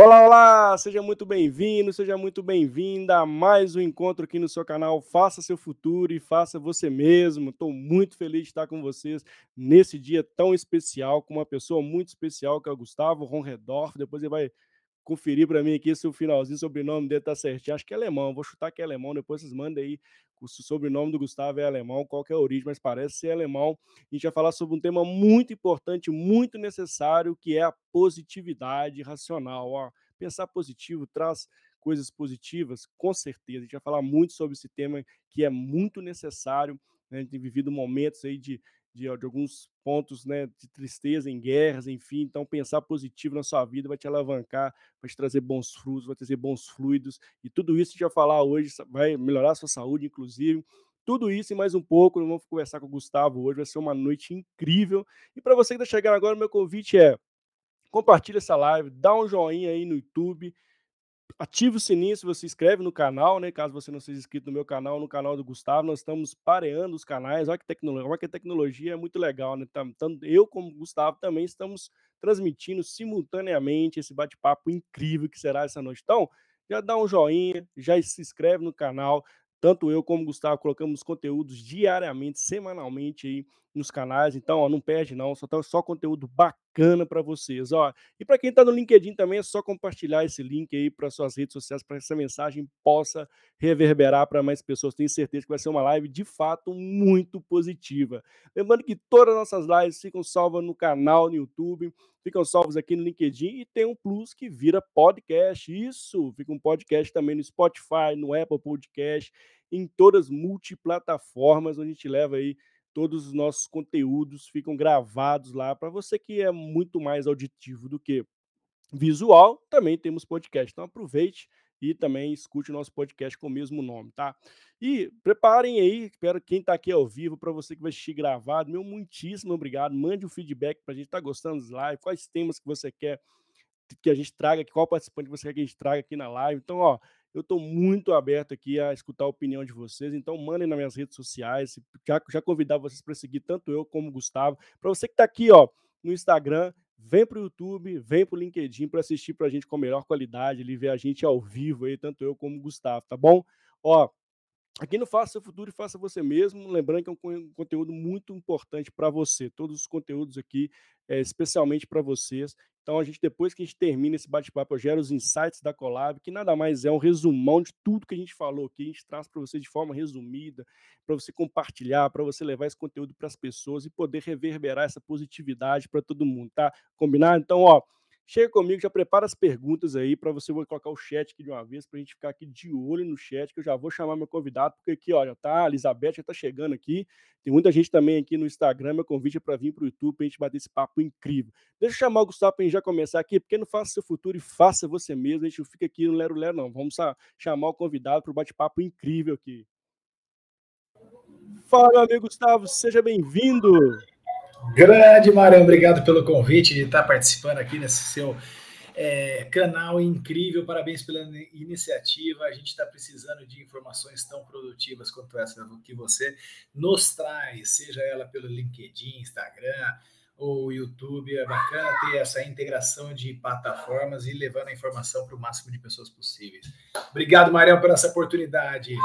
Olá, olá! Seja muito bem-vindo, seja muito bem-vinda a mais um encontro aqui no seu canal Faça Seu Futuro e Faça Você Mesmo. Estou muito feliz de estar com vocês nesse dia tão especial, com uma pessoa muito especial que é o Gustavo Ronredorf. Depois ele vai conferir para mim aqui se o finalzinho, o sobrenome dele tá certinho. Acho que é alemão, vou chutar que é alemão, depois vocês mandem aí o sobrenome do Gustavo é alemão, qual é a origem, mas parece ser alemão. A gente vai falar sobre um tema muito importante, muito necessário, que é a positividade racional. Ó, pensar positivo traz coisas positivas, com certeza. A gente vai falar muito sobre esse tema que é muito necessário. Né? A gente tem vivido momentos aí de de, de, alguns pontos né, de tristeza em guerras, enfim. Então, pensar positivo na sua vida vai te alavancar, vai te trazer bons frutos, vai trazer bons fluidos. E tudo isso que vai falar hoje vai melhorar a sua saúde, inclusive. Tudo isso e mais um pouco. Vamos conversar com o Gustavo hoje. Vai ser uma noite incrível. E para você que está chegando agora, meu convite é compartilha essa live, dá um joinha aí no YouTube ative o sininho se você inscreve no canal, né? Caso você não seja inscrito no meu canal, no canal do Gustavo, nós estamos pareando os canais. Olha que tecnologia, olha que tecnologia é muito legal, né? Tanto eu como o Gustavo também estamos transmitindo simultaneamente esse bate-papo incrível que será essa noite. Então, já dá um joinha, já se inscreve no canal. Tanto eu como o Gustavo colocamos conteúdos diariamente, semanalmente aí nos canais. Então, ó, não perde não, só tá só conteúdo bacana para vocês, ó. E para quem está no LinkedIn também é só compartilhar esse link aí para suas redes sociais para que essa mensagem possa reverberar para mais pessoas. Tenho certeza que vai ser uma live de fato muito positiva. Lembrando que todas as nossas lives ficam salvas no canal no YouTube, ficam salvos aqui no LinkedIn e tem um plus que vira podcast. Isso, fica um podcast também no Spotify, no Apple Podcast, em todas as multiplataformas onde a gente leva aí todos os nossos conteúdos ficam gravados lá para você que é muito mais auditivo do que visual, também temos podcast. Então aproveite e também escute o nosso podcast com o mesmo nome, tá? E preparem aí, espero quem está aqui ao vivo, para você que vai assistir gravado, meu muitíssimo obrigado. Mande um feedback para a gente, tá gostando dos lives, quais temas que você quer que a gente traga, qual participante você quer que a gente traga aqui na live. Então, ó, eu estou muito aberto aqui a escutar a opinião de vocês, então mandem nas minhas redes sociais. Já, já convidar vocês para seguir tanto eu como o Gustavo. Para você que está aqui ó, no Instagram, vem para o YouTube, vem para o LinkedIn para assistir para a gente com melhor qualidade, ele ver a gente ao vivo aí, tanto eu como o Gustavo, tá bom? Ó, Aqui no Faça Seu Futuro e Faça Você Mesmo, lembrando que é um conteúdo muito importante para você. Todos os conteúdos aqui, é, especialmente para vocês. Então, a gente, depois que a gente termina esse bate-papo, gera os insights da Collab, que nada mais é um resumão de tudo que a gente falou aqui. A gente traz para você de forma resumida, para você compartilhar, para você levar esse conteúdo para as pessoas e poder reverberar essa positividade para todo mundo, tá? Combinado? Então, ó. Chega comigo, já prepara as perguntas aí para você vou colocar o chat aqui de uma vez para a gente ficar aqui de olho no chat, que eu já vou chamar meu convidado, porque aqui, já tá, a Elizabeth já tá chegando aqui. Tem muita gente também aqui no Instagram, meu convite é para vir para o YouTube para a gente bater esse papo incrível. Deixa eu chamar o Gustavo para a gente já começar aqui, porque não faça seu futuro e faça você mesmo. A gente não fica aqui no Lero Lero, não. Vamos chamar o convidado para o bate-papo incrível aqui. Fala, meu amigo Gustavo, seja bem-vindo. Grande Marão, obrigado pelo convite de estar participando aqui nesse seu é, canal incrível. Parabéns pela iniciativa. A gente está precisando de informações tão produtivas quanto essa que você nos traz, seja ela pelo LinkedIn, Instagram ou YouTube. É bacana ter essa integração de plataformas e levando a informação para o máximo de pessoas possíveis. Obrigado, Marião, por essa oportunidade.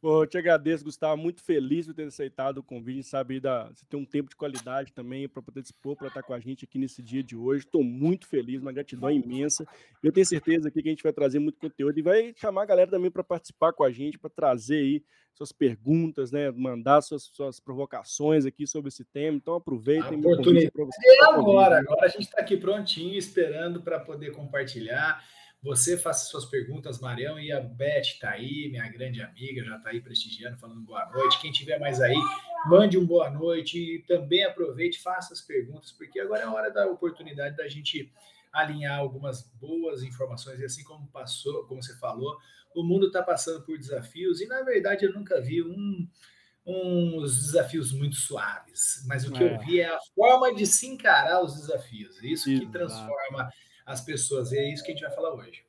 Pô, eu te agradeço, Gustavo. Muito feliz por ter aceitado o convite, sabe, da, você ter um tempo de qualidade também para poder dispor para estar com a gente aqui nesse dia de hoje. Estou muito feliz, uma gratidão imensa. Eu tenho certeza aqui que a gente vai trazer muito conteúdo e vai chamar a galera também para participar com a gente, para trazer aí suas perguntas, né? Mandar suas, suas provocações aqui sobre esse tema. Então aproveitem. A oportunidade é agora. Agora a gente está aqui prontinho, esperando para poder compartilhar. Você faça suas perguntas, Marião, e a Beth está aí, minha grande amiga, já está aí prestigiando, falando boa noite. Quem tiver mais aí, mande um boa noite e também aproveite, faça as perguntas, porque agora é a hora da oportunidade da gente alinhar algumas boas informações. E assim como passou, como você falou, o mundo está passando por desafios, e na verdade eu nunca vi um, uns desafios muito suaves, mas o que é. eu vi é a forma de se encarar os desafios. Isso Exato. que transforma as pessoas. E é isso que a gente vai falar hoje.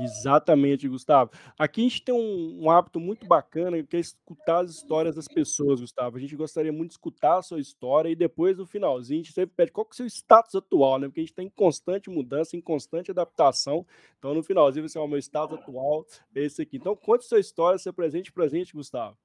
Exatamente, Gustavo. Aqui a gente tem um, um, hábito muito bacana que é escutar as histórias das pessoas, Gustavo. A gente gostaria muito de escutar a sua história e depois no finalzinho a gente sempre pede qual que é o seu status atual, né? Porque a gente está em constante mudança, em constante adaptação. Então no finalzinho você é o meu status atual, esse aqui. Então conte sua história, seu presente presente, Gustavo.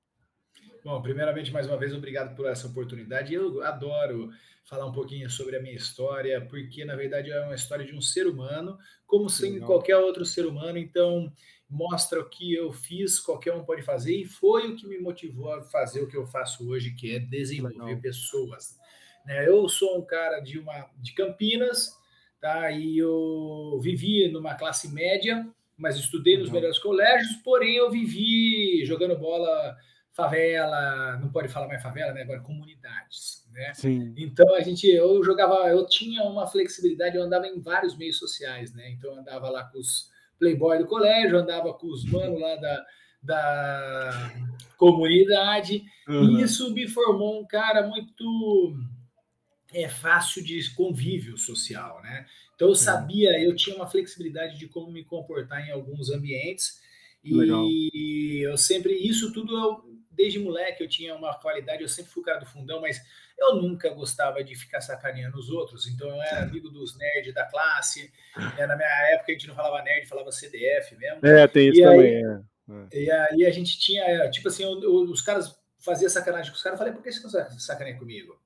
Bom, primeiramente, mais uma vez, obrigado por essa oportunidade. Eu adoro falar um pouquinho sobre a minha história, porque na verdade é uma história de um ser humano, como sem qualquer outro ser humano. Então, mostra o que eu fiz, qualquer um pode fazer, e foi o que me motivou a fazer o que eu faço hoje, que é desenvolver Legal. pessoas. Né? Eu sou um cara de uma de Campinas, tá? E eu vivi numa classe média, mas estudei nos melhores colégios, porém eu vivi jogando bola favela, não pode falar mais favela, né? Agora comunidades, né? Sim. Então a gente, eu jogava, eu tinha uma flexibilidade, eu andava em vários meios sociais, né? Então eu andava lá com os playboy do colégio, andava com os manos lá da, da comunidade, uhum. e isso me formou um cara muito é fácil de convívio social, né? Então eu sabia, eu tinha uma flexibilidade de como me comportar em alguns ambientes. Legal. E eu sempre, isso tudo eu desde moleque eu tinha uma qualidade, eu sempre fui o cara do fundão, mas eu nunca gostava de ficar sacaneando os outros. Então eu era amigo dos nerds da classe. É, na minha época a gente não falava nerd, falava CDF mesmo. É, tem isso e também. Aí, é. E aí a gente tinha, tipo assim, os caras faziam sacanagem com os caras. Eu falei, por que você não sacaneia comigo?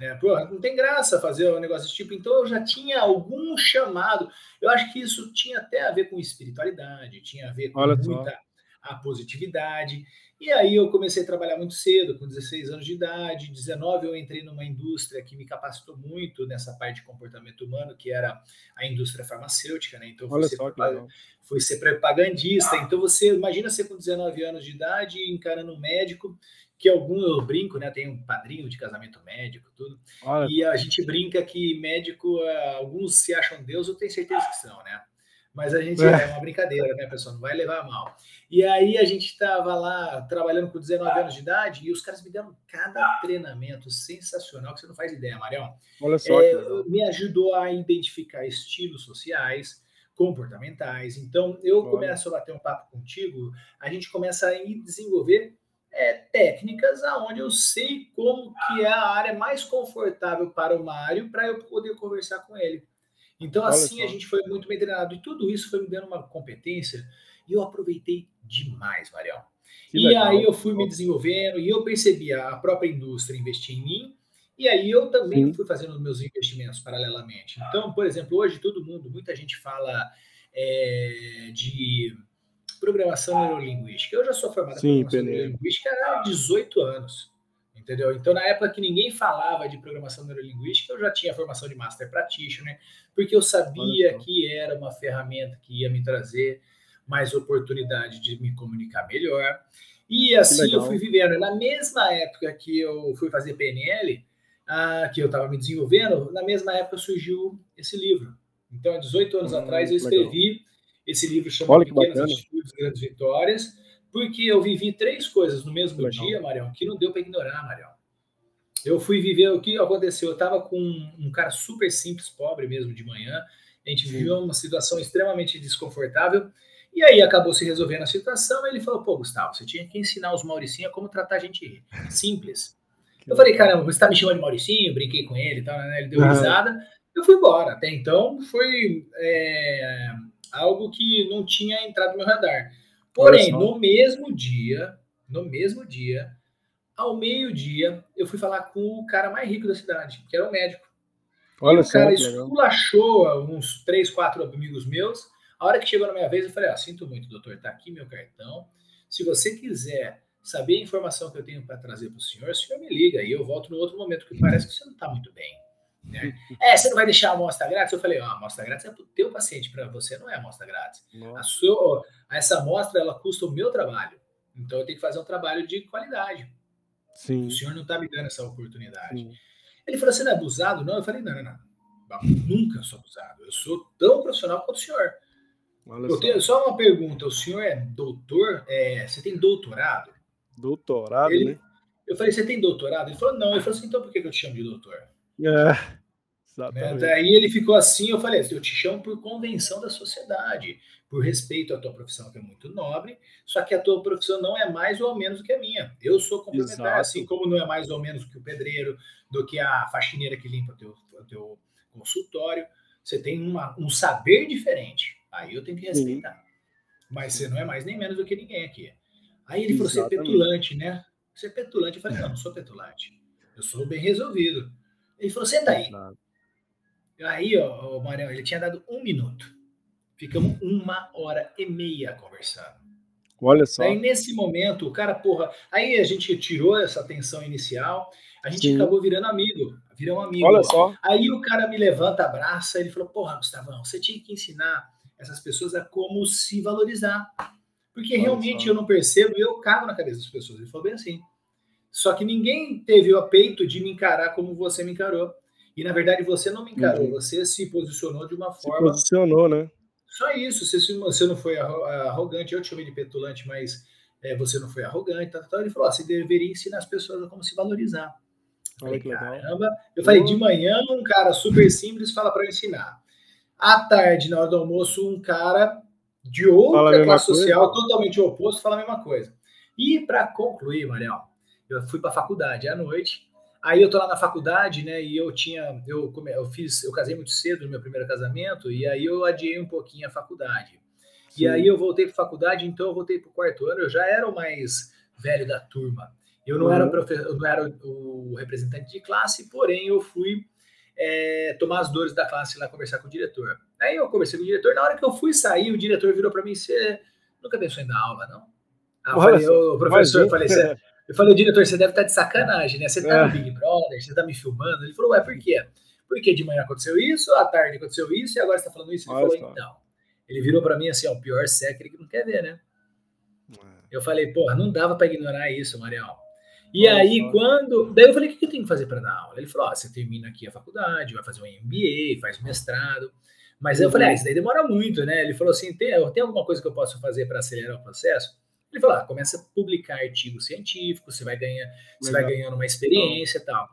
Né? Pô, não tem graça fazer um negócio desse tipo. Então eu já tinha algum chamado. Eu acho que isso tinha até a ver com espiritualidade, tinha a ver com Olha muita só. A positividade. E aí eu comecei a trabalhar muito cedo, com 16 anos de idade, 19 eu entrei numa indústria que me capacitou muito nessa parte de comportamento humano, que era a indústria farmacêutica, né? Então fui, ser, fui ser propagandista. Então você imagina você com 19 anos de idade encarando um médico que algum eu brinco, né? Tem um padrinho de casamento médico, tudo. Olha. E a gente brinca que médico, alguns se acham Deus, eu tenho certeza que são, né? Mas a gente é, é uma brincadeira, né, pessoal? Não vai levar mal. E aí a gente estava lá trabalhando com 19 anos de idade e os caras me deram cada treinamento sensacional que você não faz ideia, Marião. Olha só. É, me ajudou a identificar estilos sociais, comportamentais. Então, eu Olha. começo a bater um papo contigo, a gente começa a desenvolver é, técnicas aonde eu sei como que é a área mais confortável para o Mário para eu poder conversar com ele. Então, Olha assim, só. a gente foi muito bem treinado. E tudo isso foi me dando uma competência e eu aproveitei demais, Marião. Que e legal. aí eu fui me desenvolvendo e eu percebi a própria indústria investir em mim. E aí eu também Sim. fui fazendo meus investimentos paralelamente. Então, por exemplo, hoje todo mundo, muita gente fala é, de programação neurolinguística. Eu já sou formado em programação neurolinguística há 18 anos entendeu? Então, na época que ninguém falava de programação neurolinguística, eu já tinha formação de Master Practitioner, porque eu sabia que era uma ferramenta que ia me trazer mais oportunidade de me comunicar melhor. E assim eu fui vivendo. Na mesma época que eu fui fazer PNL, ah, que eu estava me desenvolvendo, na mesma época surgiu esse livro. Então, há 18 anos hum, atrás, eu escrevi legal. esse livro chamado Pequenas Atitudes, Grandes Vitórias, porque eu vivi três coisas no mesmo Legal. dia, Marião, que não deu para ignorar, Marião. Eu fui viver o que aconteceu. Eu estava com um cara super simples, pobre mesmo, de manhã. A gente viveu uma situação extremamente desconfortável. E aí acabou se resolvendo a situação. Ele falou: pô, Gustavo, você tinha que ensinar os Mauricinhos como tratar gente simples. Eu falei: caramba, você está me chamando de Mauricinho? Brinquei com ele tal, né? Ele deu risada. Eu fui embora. Até então foi é, algo que não tinha entrado no meu radar. Porém, no mesmo dia, no mesmo dia, ao meio-dia, eu fui falar com o cara mais rico da cidade, que era o médico. Olha e o cara esculachou uns três, quatro amigos meus. A hora que chegou na minha vez, eu falei: ah, sinto muito, doutor, tá aqui meu cartão. Se você quiser saber a informação que eu tenho para trazer para o senhor, o senhor me liga e eu volto no outro momento, que parece que você não está muito bem. Né? É, você não vai deixar a amostra grátis? Eu falei, ó, a amostra grátis é para o teu paciente, para você não é amostra grátis. A sua, essa amostra, ela custa o meu trabalho. Então eu tenho que fazer um trabalho de qualidade. Sim. O senhor não está me dando essa oportunidade. Sim. Ele falou, você não é abusado? Não, eu falei, não, não, não. Nunca sou abusado. Eu sou tão profissional quanto o senhor. Olha eu só. tenho só uma pergunta. O senhor é doutor? É, você tem doutorado? Doutorado, ele, né? Eu falei, você tem doutorado? Ele falou, não. Ele falou assim, então por que eu te chamo de doutor? É. Né? Daí ele ficou assim, eu falei, eu te chamo por convenção da sociedade, por respeito à tua profissão, que é muito nobre, só que a tua profissão não é mais ou menos do que a minha. Eu sou complementar, Exato. assim como não é mais ou menos do que o pedreiro, do que a faxineira que limpa o teu, o teu consultório. Você tem uma, um saber diferente. Aí eu tenho que respeitar. Sim. Mas você não é mais nem menos do que ninguém aqui. Aí ele Exatamente. falou: você é petulante, né? Você é petulante. Eu falei: não, não sou petulante. Eu sou bem resolvido. Ele falou: senta aí. Aí, ó, o Marião, ele tinha dado um minuto. Ficamos uma hora e meia conversando. Olha só. Aí, nesse momento, o cara, porra. Aí a gente tirou essa tensão inicial, a gente Sim. acabou virando amigo. Virou um amigo. Olha só. Aí o cara me levanta, abraça, ele falou: Porra, Gustavão, você tinha que ensinar essas pessoas a como se valorizar. Porque Olha realmente só. eu não percebo e eu cago na cabeça das pessoas. Ele falou bem assim. Só que ninguém teve o apeito de me encarar como você me encarou. E na verdade você não me encarou, uhum. você se posicionou de uma forma. Se posicionou, né? Só isso. Você, você não foi arrogante, eu te chamei de petulante, mas é, você não foi arrogante. Tá. Ele falou: você deveria ensinar as pessoas a como se valorizar. Falei, caramba. Eu falei, de manhã, um cara super simples fala para eu ensinar. À tarde, na hora do almoço, um cara de outra classe social, totalmente oposto, fala a mesma coisa. E para concluir, Mariel, eu fui para a faculdade à noite. Aí eu tô lá na faculdade, né? E eu tinha, eu, eu fiz, eu casei muito cedo no meu primeiro casamento, e aí eu adiei um pouquinho a faculdade. Sim. E aí eu voltei para faculdade, então eu voltei para o quarto ano. Eu já era o mais velho da turma. Eu não uhum. era professor, eu não era o, representante de classe, porém eu fui é, tomar as dores da classe lá conversar com o diretor. Aí eu conversei com o diretor. Na hora que eu fui sair, o diretor virou para mim: "Você nunca pensou em dar aula, não?" Ah, eu falei, o professor, eu falei, eu falei, diretor, você deve estar tá de sacanagem, né? Você tá é. no Big Brother, você tá me filmando. Ele falou, ué, por quê? Porque de manhã aconteceu isso, à tarde aconteceu isso, e agora você tá falando isso? Ele Olha falou, então. Ele virou para mim assim, ó, o pior século que não quer ver, né? É. Eu falei, porra, não dava para ignorar isso, Mariel. E Olha aí, só. quando. Daí eu falei, o que eu tenho que fazer para dar aula? Ele falou: ó, você termina aqui a faculdade, vai fazer um MBA, faz um mestrado. Mas uhum. eu falei, ah, isso daí demora muito, né? Ele falou assim: tem, tem alguma coisa que eu posso fazer para acelerar o processo? Ele falou: ah, começa a publicar artigos científicos, você vai, ganhar, você vai ganhando uma experiência e tal.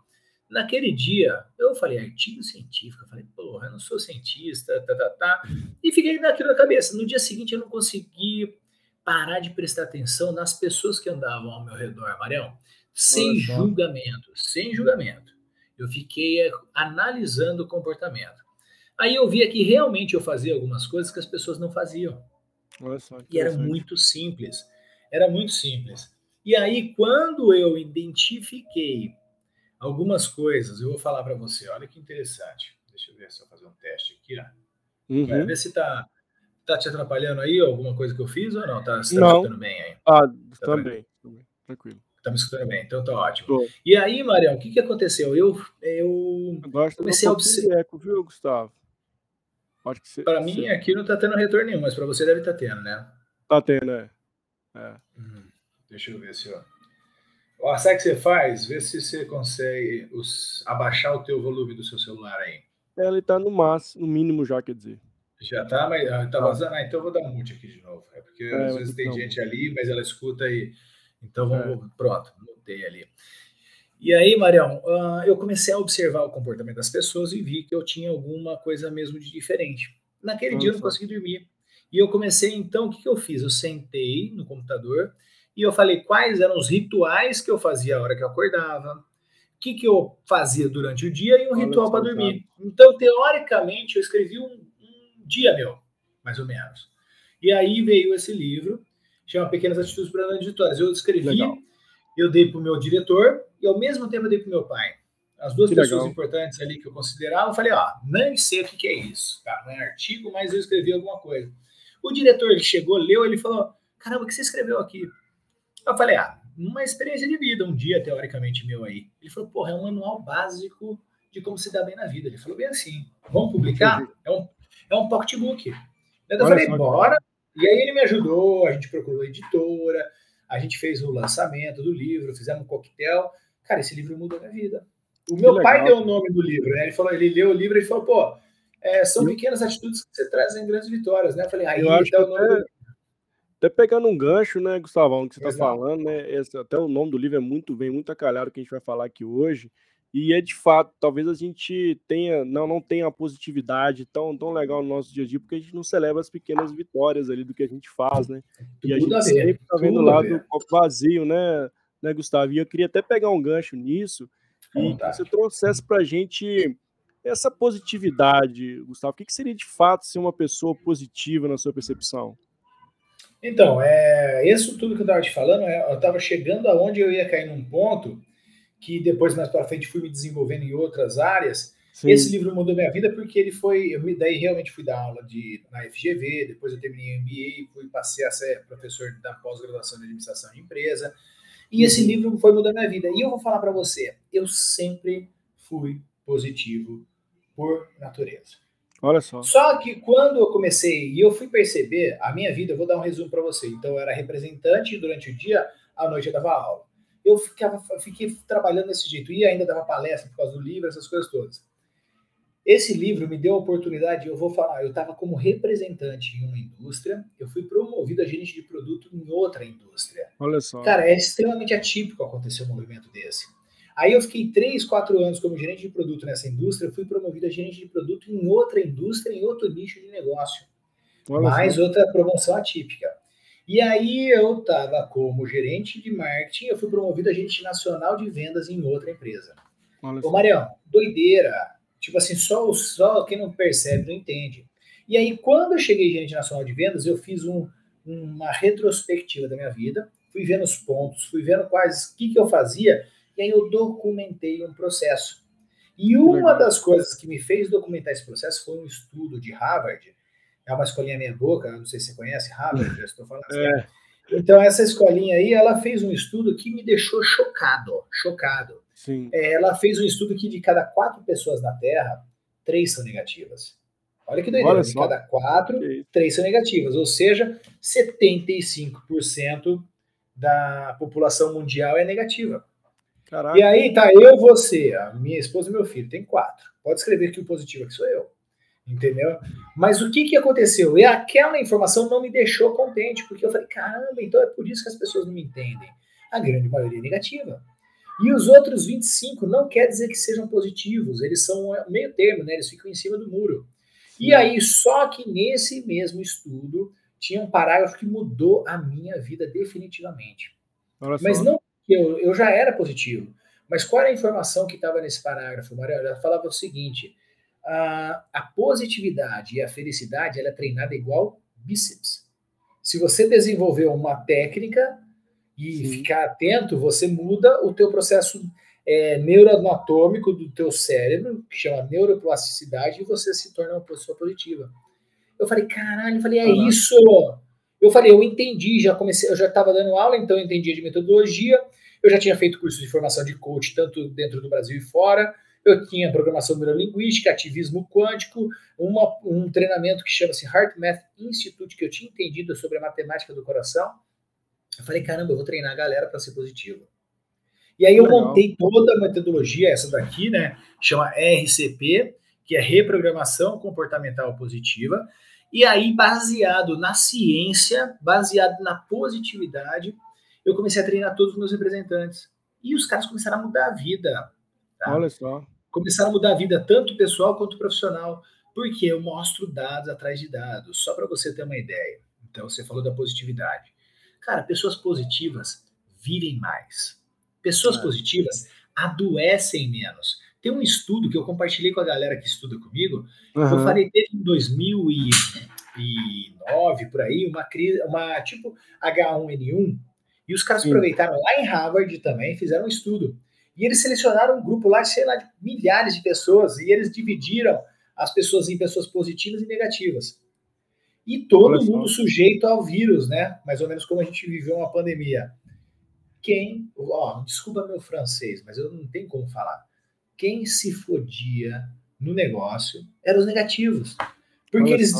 Naquele dia, eu falei, artigo científico, eu falei, porra, eu não sou cientista, tá, tá, tá. E fiquei naquilo na cabeça. No dia seguinte, eu não consegui parar de prestar atenção nas pessoas que andavam ao meu redor, Marião, sem julgamento, sem julgamento. Eu fiquei analisando o comportamento. Aí eu via que realmente eu fazia algumas coisas que as pessoas não faziam. Só, e era muito simples. Era muito simples. E aí, quando eu identifiquei algumas coisas, eu vou falar para você, olha que interessante. Deixa eu ver se eu fazer um teste aqui, ó. Uhum. Vai ver se tá, tá te atrapalhando aí alguma coisa que eu fiz ou não? Tá, você tá não. escutando bem aí? Ah, tá também. também. Tranquilo. Tá me escutando bem, então tá ótimo. Tô. E aí, Marião, o que que aconteceu? Eu, eu, eu comecei a observar. Eco, viu, Gustavo? Para mim, aqui não tá tendo retorno nenhum, mas para você deve estar tá tendo, né? Tá tendo, é. É. Hum, deixa eu ver se ó. ó. Sabe o que você faz? Vê se você consegue os, abaixar o teu volume do seu celular aí. É, ele tá no máximo, no mínimo já, quer dizer. Já tá, mas ah, tá vazando. Ah, então eu vou dar um mute aqui de novo. É porque é, às vezes tem gente ali, mas ela escuta aí. Então vamos, é. pronto, mutei ali. E aí, Marião, uh, eu comecei a observar o comportamento das pessoas e vi que eu tinha alguma coisa mesmo de diferente. Naquele Nossa. dia eu não consegui dormir. E eu comecei, então, o que, que eu fiz? Eu sentei no computador e eu falei quais eram os rituais que eu fazia a hora que eu acordava, o que, que eu fazia durante o dia e um Olha ritual para dormir. Então, teoricamente, eu escrevi um, um, dia meu, mais ou menos. E aí veio esse livro, chama Pequenas Atitudes para Grandes Vitórias. Eu escrevi, Legal. eu dei para o meu diretor e ao mesmo tempo eu dei para o meu pai. As duas que pessoas legal. importantes ali que eu considerava, eu falei, ó, nem sei o que, que é isso, tá? Não é artigo, mas eu escrevi alguma coisa. O diretor ele chegou, leu, ele falou: caramba, o que você escreveu aqui? Eu falei: ah, uma experiência de vida, um dia teoricamente meu aí. Ele falou: porra, é um manual básico de como se dar bem na vida. Ele falou bem assim: vamos publicar? É um, é um pocketbook. Eu Olha falei: bora. E aí ele me ajudou, a gente procurou a editora, a gente fez o lançamento do livro, fizemos um coquetel. Cara, esse livro mudou minha vida. O meu pai deu o nome do livro, né? Ele falou, ele leu o livro e falou, pô, é, são pequenas atitudes que você traz em grandes vitórias, né? Eu falei, aí eu acho tá até, do... até pegando um gancho, né, Gustavão, que você está falando, né? Esse, até o nome do livro é muito bem, muito acalhado que a gente vai falar aqui hoje. E é de fato, talvez a gente tenha, não, não tenha a positividade tão, tão legal no nosso dia a dia, porque a gente não celebra as pequenas vitórias ali do que a gente faz, né? E a gente a sempre está vendo lá do copo vazio, né, né, Gustavo? E eu queria até pegar um gancho nisso e que você trouxesse para a gente essa positividade, Gustavo. O que, que seria de fato ser uma pessoa positiva na sua percepção? Então, é, isso tudo que eu estava te falando, é, eu estava chegando aonde eu ia cair num ponto que depois mais para frente fui me desenvolvendo em outras áreas. Sim. Esse livro mudou minha vida porque ele foi, eu me daí realmente fui dar aula de na FGV, depois eu terminei MBA, fui passei a ser professor da pós-graduação de administração de empresa. E esse uhum. livro foi mudando minha vida. E eu vou falar para você, eu sempre fui positivo por natureza. Olha só. Só que quando eu comecei e eu fui perceber a minha vida, eu vou dar um resumo para você. Então eu era representante durante o dia, à noite eu dava aula eu ficava, fiquei trabalhando desse jeito. E ainda dava palestra por causa do livro, essas coisas todas. Esse livro me deu a oportunidade, eu vou falar, eu estava como representante em uma indústria, eu fui promovido a gerente de produto em outra indústria. Olha só. Cara, é extremamente atípico acontecer um movimento desse. Aí eu fiquei três, quatro anos como gerente de produto nessa indústria, fui promovido a gerente de produto em outra indústria, em outro nicho de negócio. Olha mais só. outra promoção atípica. E aí eu estava como gerente de marketing, eu fui promovido a gerente nacional de vendas em outra empresa. Olha Ô, Marião, doideira. Tipo assim, só, só quem não percebe não entende. E aí, quando eu cheguei gerente nacional de vendas, eu fiz um, uma retrospectiva da minha vida, fui vendo os pontos, fui vendo quais, o que, que eu fazia, e aí eu documentei um processo. E uma das coisas que me fez documentar esse processo foi um estudo de Harvard, é uma escolinha meia boca, não sei se você conhece, Harvard, já estou falando. É. Então, essa escolinha aí, ela fez um estudo que me deixou chocado, chocado. Sim. É, ela fez um estudo que de cada quatro pessoas na Terra, três são negativas. Olha que doideira, Olha de cada quatro, três são negativas, ou seja, 75% da população mundial é negativa. Caraca. E aí tá eu, você, a minha esposa e meu filho, tem quatro. Pode escrever que o positivo aqui sou eu entendeu? Mas o que, que aconteceu? E aquela informação não me deixou contente, porque eu falei, caramba, então é por isso que as pessoas não me entendem. A grande maioria é negativa. E os outros 25 não quer dizer que sejam positivos, eles são meio termo, né? Eles ficam em cima do muro. E aí, só que nesse mesmo estudo, tinha um parágrafo que mudou a minha vida definitivamente. Mas não eu, eu já era positivo. Mas qual era a informação que estava nesse parágrafo, Maria? Ela falava o seguinte: a, a positividade e a felicidade ela é treinada igual bíceps. Se você desenvolver uma técnica e Sim. ficar atento, você muda o teu processo é, neuroanatômico do teu cérebro, que chama neuroplasticidade, e você se torna uma pessoa positiva. Eu falei, caralho, eu falei, é uhum. isso. Eu falei, eu entendi, já comecei, eu já estava dando aula, então eu entendi de metodologia, eu já tinha feito curso de formação de coach, tanto dentro do Brasil e fora, eu tinha programação neurolinguística, ativismo quântico, uma, um treinamento que chama-se Heart Math Institute, que eu tinha entendido sobre a matemática do coração. Eu falei, caramba, eu vou treinar a galera para ser positivo. E aí eu Legal. montei toda a metodologia, essa daqui, né? Chama RCP, que é Reprogramação Comportamental Positiva. E aí, baseado na ciência, baseado na positividade, eu comecei a treinar todos os meus representantes. E os caras começaram a mudar a vida. Tá? Olha só começaram a mudar a vida tanto pessoal quanto profissional, porque eu mostro dados atrás de dados, só para você ter uma ideia. Então, você falou da positividade. Cara, pessoas positivas vivem mais. Pessoas é. positivas adoecem menos. Tem um estudo que eu compartilhei com a galera que estuda comigo. Uhum. Eu falei, teve em 2009, por aí, uma crise, uma tipo H1N1, e os caras Sim. aproveitaram lá em Harvard também, fizeram um estudo. E eles selecionaram um grupo lá, sei lá, de milhares de pessoas, e eles dividiram as pessoas em pessoas positivas e negativas. E todo mundo sujeito ao vírus, né? Mais ou menos como a gente viveu uma pandemia. Quem, ó, desculpa meu francês, mas eu não tenho como falar. Quem se fodia no negócio eram os negativos. Porque eles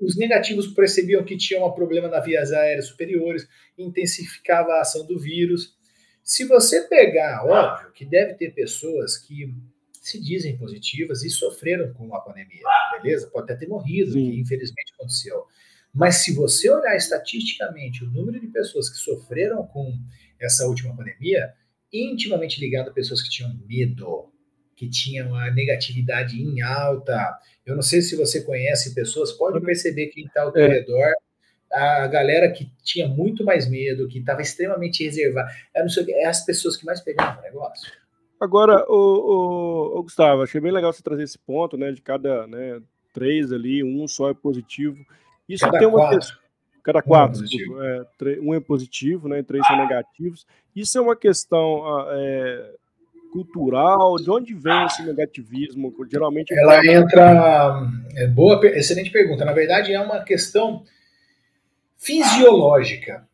os negativos percebiam que tinha um problema na vias aéreas superiores, intensificava a ação do vírus. Se você pegar, óbvio que deve ter pessoas que se dizem positivas e sofreram com a pandemia, beleza? Pode até ter morrido, Sim. que infelizmente aconteceu. Mas se você olhar estatisticamente o número de pessoas que sofreram com essa última pandemia, intimamente ligado a pessoas que tinham medo. Que tinha uma negatividade em alta. Eu não sei se você conhece pessoas, pode uhum. perceber quem está ao teu é. redor, a galera que tinha muito mais medo, que estava extremamente reservada. Eu não sei, é as pessoas que mais pegavam o negócio. Agora, o, o, Gustavo, achei bem legal você trazer esse ponto, né? De cada né, três ali, um só é positivo. Isso cada tem uma quatro. Cada quatro, um é, um é positivo, né? Três são negativos. Isso é uma questão ah, é, cultural? De onde vem esse negativismo? Geralmente. Ela entra. É boa, excelente pergunta. Na verdade, é uma questão fisiológica.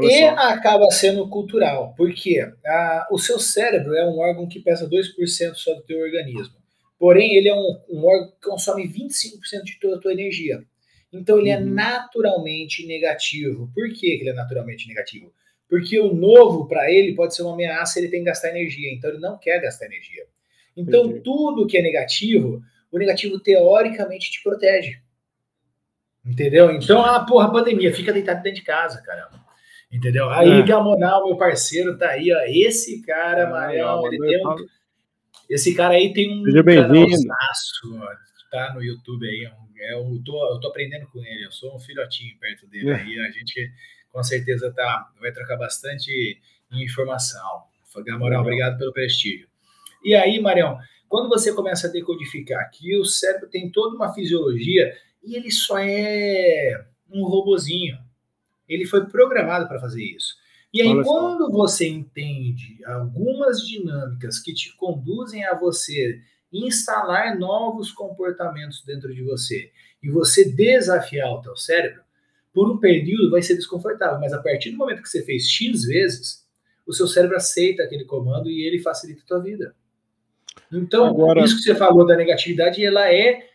E acaba sendo cultural, porque a, o seu cérebro é um órgão que pesa 2% só do teu organismo. Porém, ele é um, um órgão que consome 25% de toda a tua energia. Então, ele é uhum. é naturalmente negativo. Por que ele é naturalmente negativo? Porque o novo, para ele, pode ser uma ameaça, ele tem que gastar energia. Então, ele não quer gastar energia. Então, Entendi. tudo que é negativo, o negativo teoricamente te protege. Entendeu? Então, ah, porra, pandemia, fica deitado dentro de casa, caramba. Entendeu? Aí, é. Gamonal, meu parceiro, tá aí, ó. Esse cara, é, Marião, ele tem um, Esse cara aí tem um Seja canalzaço, tá no YouTube aí. É, eu, tô, eu tô aprendendo com ele, eu sou um filhotinho perto dele é. aí. A gente com certeza tá, vai trocar bastante informação. Gamoral, obrigado pelo prestígio. E aí, Marião, quando você começa a decodificar que o cérebro tem toda uma fisiologia e ele só é um robozinho. Ele foi programado para fazer isso. E aí, Olha quando só. você entende algumas dinâmicas que te conduzem a você instalar novos comportamentos dentro de você e você desafiar o teu cérebro, por um período vai ser desconfortável, mas a partir do momento que você fez X vezes, o seu cérebro aceita aquele comando e ele facilita a tua vida. Então, Agora... isso que você falou da negatividade, ela é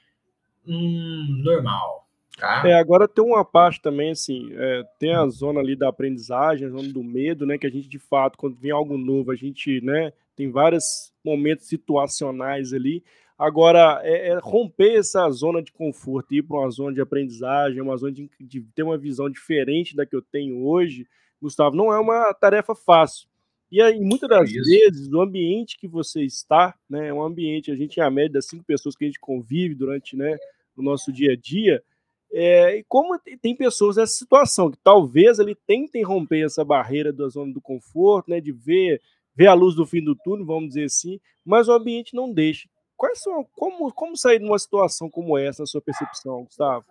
hum, normal. Tá? É, agora tem uma parte também, assim, é, tem a zona ali da aprendizagem, a zona do medo, né, que a gente, de fato, quando vem algo novo, a gente, né, tem vários momentos situacionais ali. Agora, é, é romper essa zona de conforto, ir para uma zona de aprendizagem, uma zona de, de ter uma visão diferente da que eu tenho hoje, Gustavo, não é uma tarefa fácil. E aí, muitas das Isso. vezes, o ambiente que você está, né, é um ambiente, a gente é a média das cinco pessoas que a gente convive durante, né, no nosso dia a dia. É, e como tem pessoas nessa situação, que talvez ele tentem romper essa barreira da zona do conforto, né, de ver, ver a luz do fim do túnel, vamos dizer assim, mas o ambiente não deixa. Quais são, como, como sair de uma situação como essa, na sua percepção, Gustavo?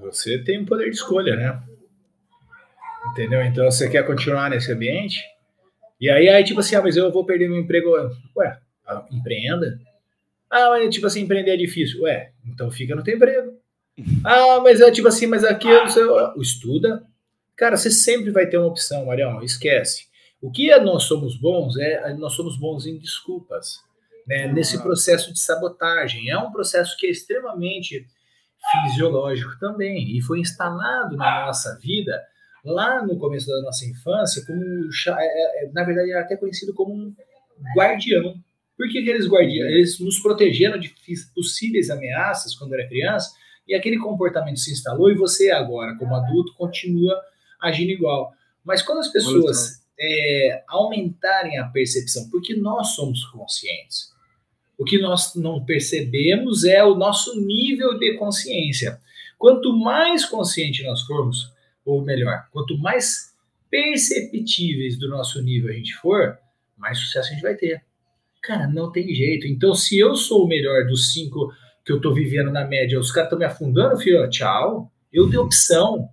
Você tem um poder de escolha, né? Entendeu? Então você quer continuar nesse ambiente? E aí, aí tipo assim, ah, mas eu vou perder meu emprego. Ué, ah, empreenda. Ah, mas tipo assim, empreender é difícil. Ué, então fica no teu emprego. Ah, mas é tipo assim, mas aqui eu não sei. Estuda. Cara, você sempre vai ter uma opção, Marião, esquece. O que é nós somos bons é nós somos bons em desculpas, né? Nesse processo de sabotagem. É um processo que é extremamente fisiológico também e foi instalado na nossa vida lá no começo da nossa infância como é, é, na verdade era até conhecido como um guardião. Por que, que eles guardiam? Eles nos protegeram de possíveis ameaças quando era criança e aquele comportamento se instalou e você agora, como adulto, continua agindo igual. Mas quando as pessoas é, aumentarem a percepção, porque nós somos conscientes, o que nós não percebemos é o nosso nível de consciência. Quanto mais consciente nós formos, ou melhor, quanto mais perceptíveis do nosso nível a gente for, mais sucesso a gente vai ter. Cara, não tem jeito. Então, se eu sou o melhor dos cinco que eu tô vivendo na média, os caras estão me afundando, filho, tchau. Eu tenho opção.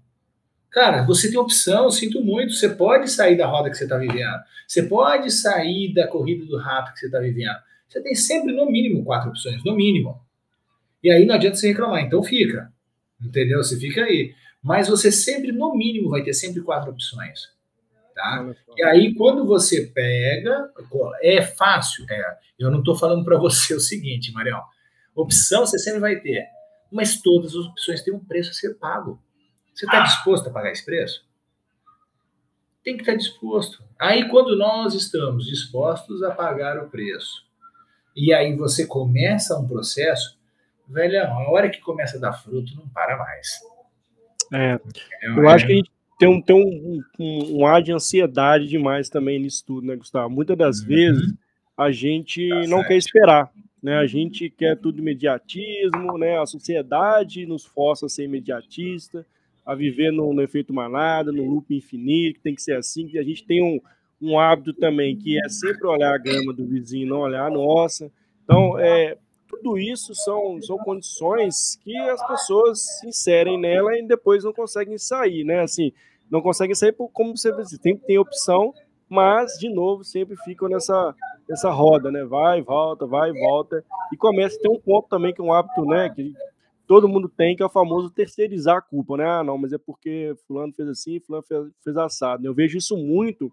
Cara, você tem opção, sinto muito. Você pode sair da roda que você está vivendo. Você pode sair da corrida do rato que você está vivendo. Você tem sempre, no mínimo, quatro opções, no mínimo. E aí não adianta você reclamar, então fica. Entendeu? Você fica aí. Mas você sempre, no mínimo, vai ter sempre quatro opções. Tá? E aí, quando você pega, é fácil. É, eu não estou falando para você o seguinte, Marião. Opção você sempre vai ter, mas todas as opções têm um preço a ser pago. Você está disposto a pagar esse preço? Tem que estar tá disposto. Aí, quando nós estamos dispostos a pagar o preço, e aí você começa um processo, velho, a hora que começa a dar fruto, não para mais. É, eu acho que a gente tem um, tem um, um, um ar de ansiedade demais também nisso tudo, né, Gustavo? Muitas das uhum. vezes a gente tá não quer esperar. Né? A gente quer tudo imediatismo, né? a sociedade nos força a ser imediatista, a viver no, no efeito manada, no loop infinito, que tem que ser assim, que a gente tem um, um hábito também que é sempre olhar a grama do vizinho, não olhar a nossa. Então, é, tudo isso são, são condições que as pessoas se inserem nela e depois não conseguem sair, né? Assim, não conseguem sair por, como você disse, tem, tem opção, mas, de novo, sempre ficam nessa, nessa roda, né? Vai, volta, vai, volta. E começa a ter um ponto também, que é um hábito, né? Que todo mundo tem, que é o famoso terceirizar a culpa, né? Ah, não, mas é porque fulano fez assim, fulano fez, fez assado. Eu vejo isso muito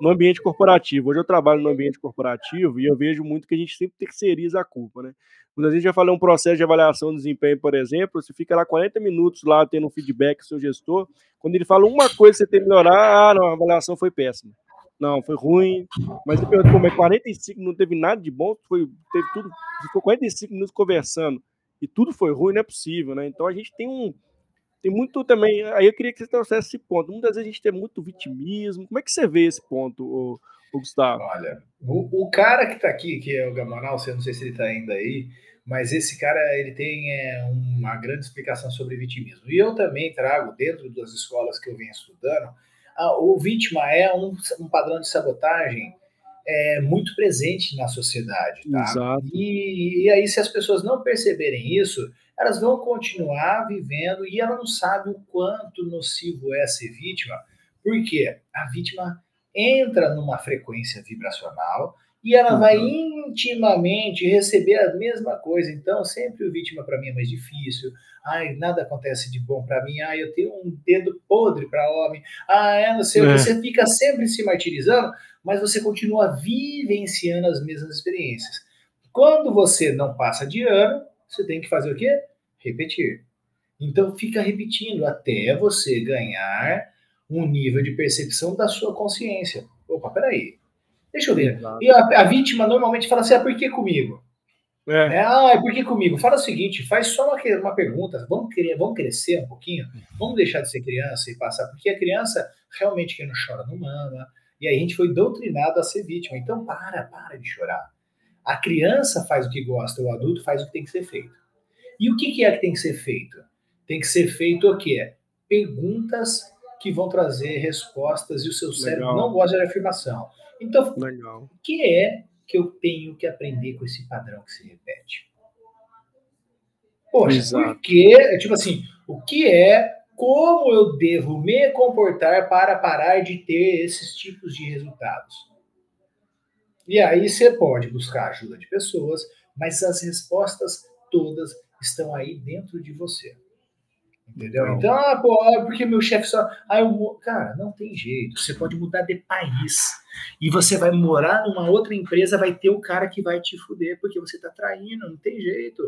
no ambiente corporativo. Hoje eu trabalho no ambiente corporativo e eu vejo muito que a gente sempre terceiriza a culpa, né? Quando a gente vai falar um processo de avaliação de desempenho, por exemplo, você fica lá 40 minutos lá tendo um feedback do seu gestor, quando ele fala uma coisa que você tem que melhorar, ah, não, a avaliação foi péssima. Não, foi ruim. Mas eu pergunto como é 45 não teve nada de bom, foi, teve tudo, ficou 45 minutos conversando e tudo foi ruim, não é possível, né? Então a gente tem um, tem muito também. Aí eu queria que você trouxesse esse ponto. Muitas vezes a gente tem muito vitimismo. Como é que você vê esse ponto, o, Gustavo? Olha, o, o cara que está aqui, que é o Gamonal, eu não sei se ele está ainda aí, mas esse cara ele tem é, uma grande explicação sobre vitimismo. E eu também trago, dentro das escolas que eu venho estudando, a, o vítima é um, um padrão de sabotagem é, muito presente na sociedade. Tá? Exato. E, e aí, se as pessoas não perceberem isso, elas vão continuar vivendo e ela não sabe o quanto nocivo é ser vítima, porque a vítima entra numa frequência vibracional e ela uhum. vai intimamente receber a mesma coisa. Então, sempre o vítima para mim é mais difícil. Ai, nada acontece de bom para mim. Ai, eu tenho um dedo podre para homem. Ah, é, não sei. É. Você fica sempre se martirizando, mas você continua vivenciando as mesmas experiências. Quando você não passa de ano, você tem que fazer o quê? Repetir. Então fica repetindo até você ganhar um nível de percepção da sua consciência. Opa, peraí. Deixa eu ver. E a, a, vítima normalmente fala assim: ah, por que comigo? É. é. ah, é por que comigo? Fala o seguinte: faz só uma, uma pergunta. Vamos, querer, vamos crescer um pouquinho? Vamos deixar de ser criança e passar. Porque a criança, realmente, quem não chora não mama. E aí a gente foi doutrinado a ser vítima. Então, para, para de chorar. A criança faz o que gosta, o adulto faz o que tem que ser feito. E o que, é que tem que ser feito? Tem que ser feito o quê? Perguntas que vão trazer respostas e o seu cérebro Legal. não gosta de afirmação. Então, Legal. o que é que eu tenho que aprender com esse padrão que se repete? Poxa, Exato. porque, tipo assim, o que é, como eu devo me comportar para parar de ter esses tipos de resultados? E aí você pode buscar ajuda de pessoas, mas as respostas todas estão aí dentro de você. Entendeu? Então, ah, pô, ah, porque meu chefe só. Ah, eu... Cara, não tem jeito. Você pode mudar de país. E você vai morar numa outra empresa, vai ter o cara que vai te fuder, porque você tá traindo, não tem jeito.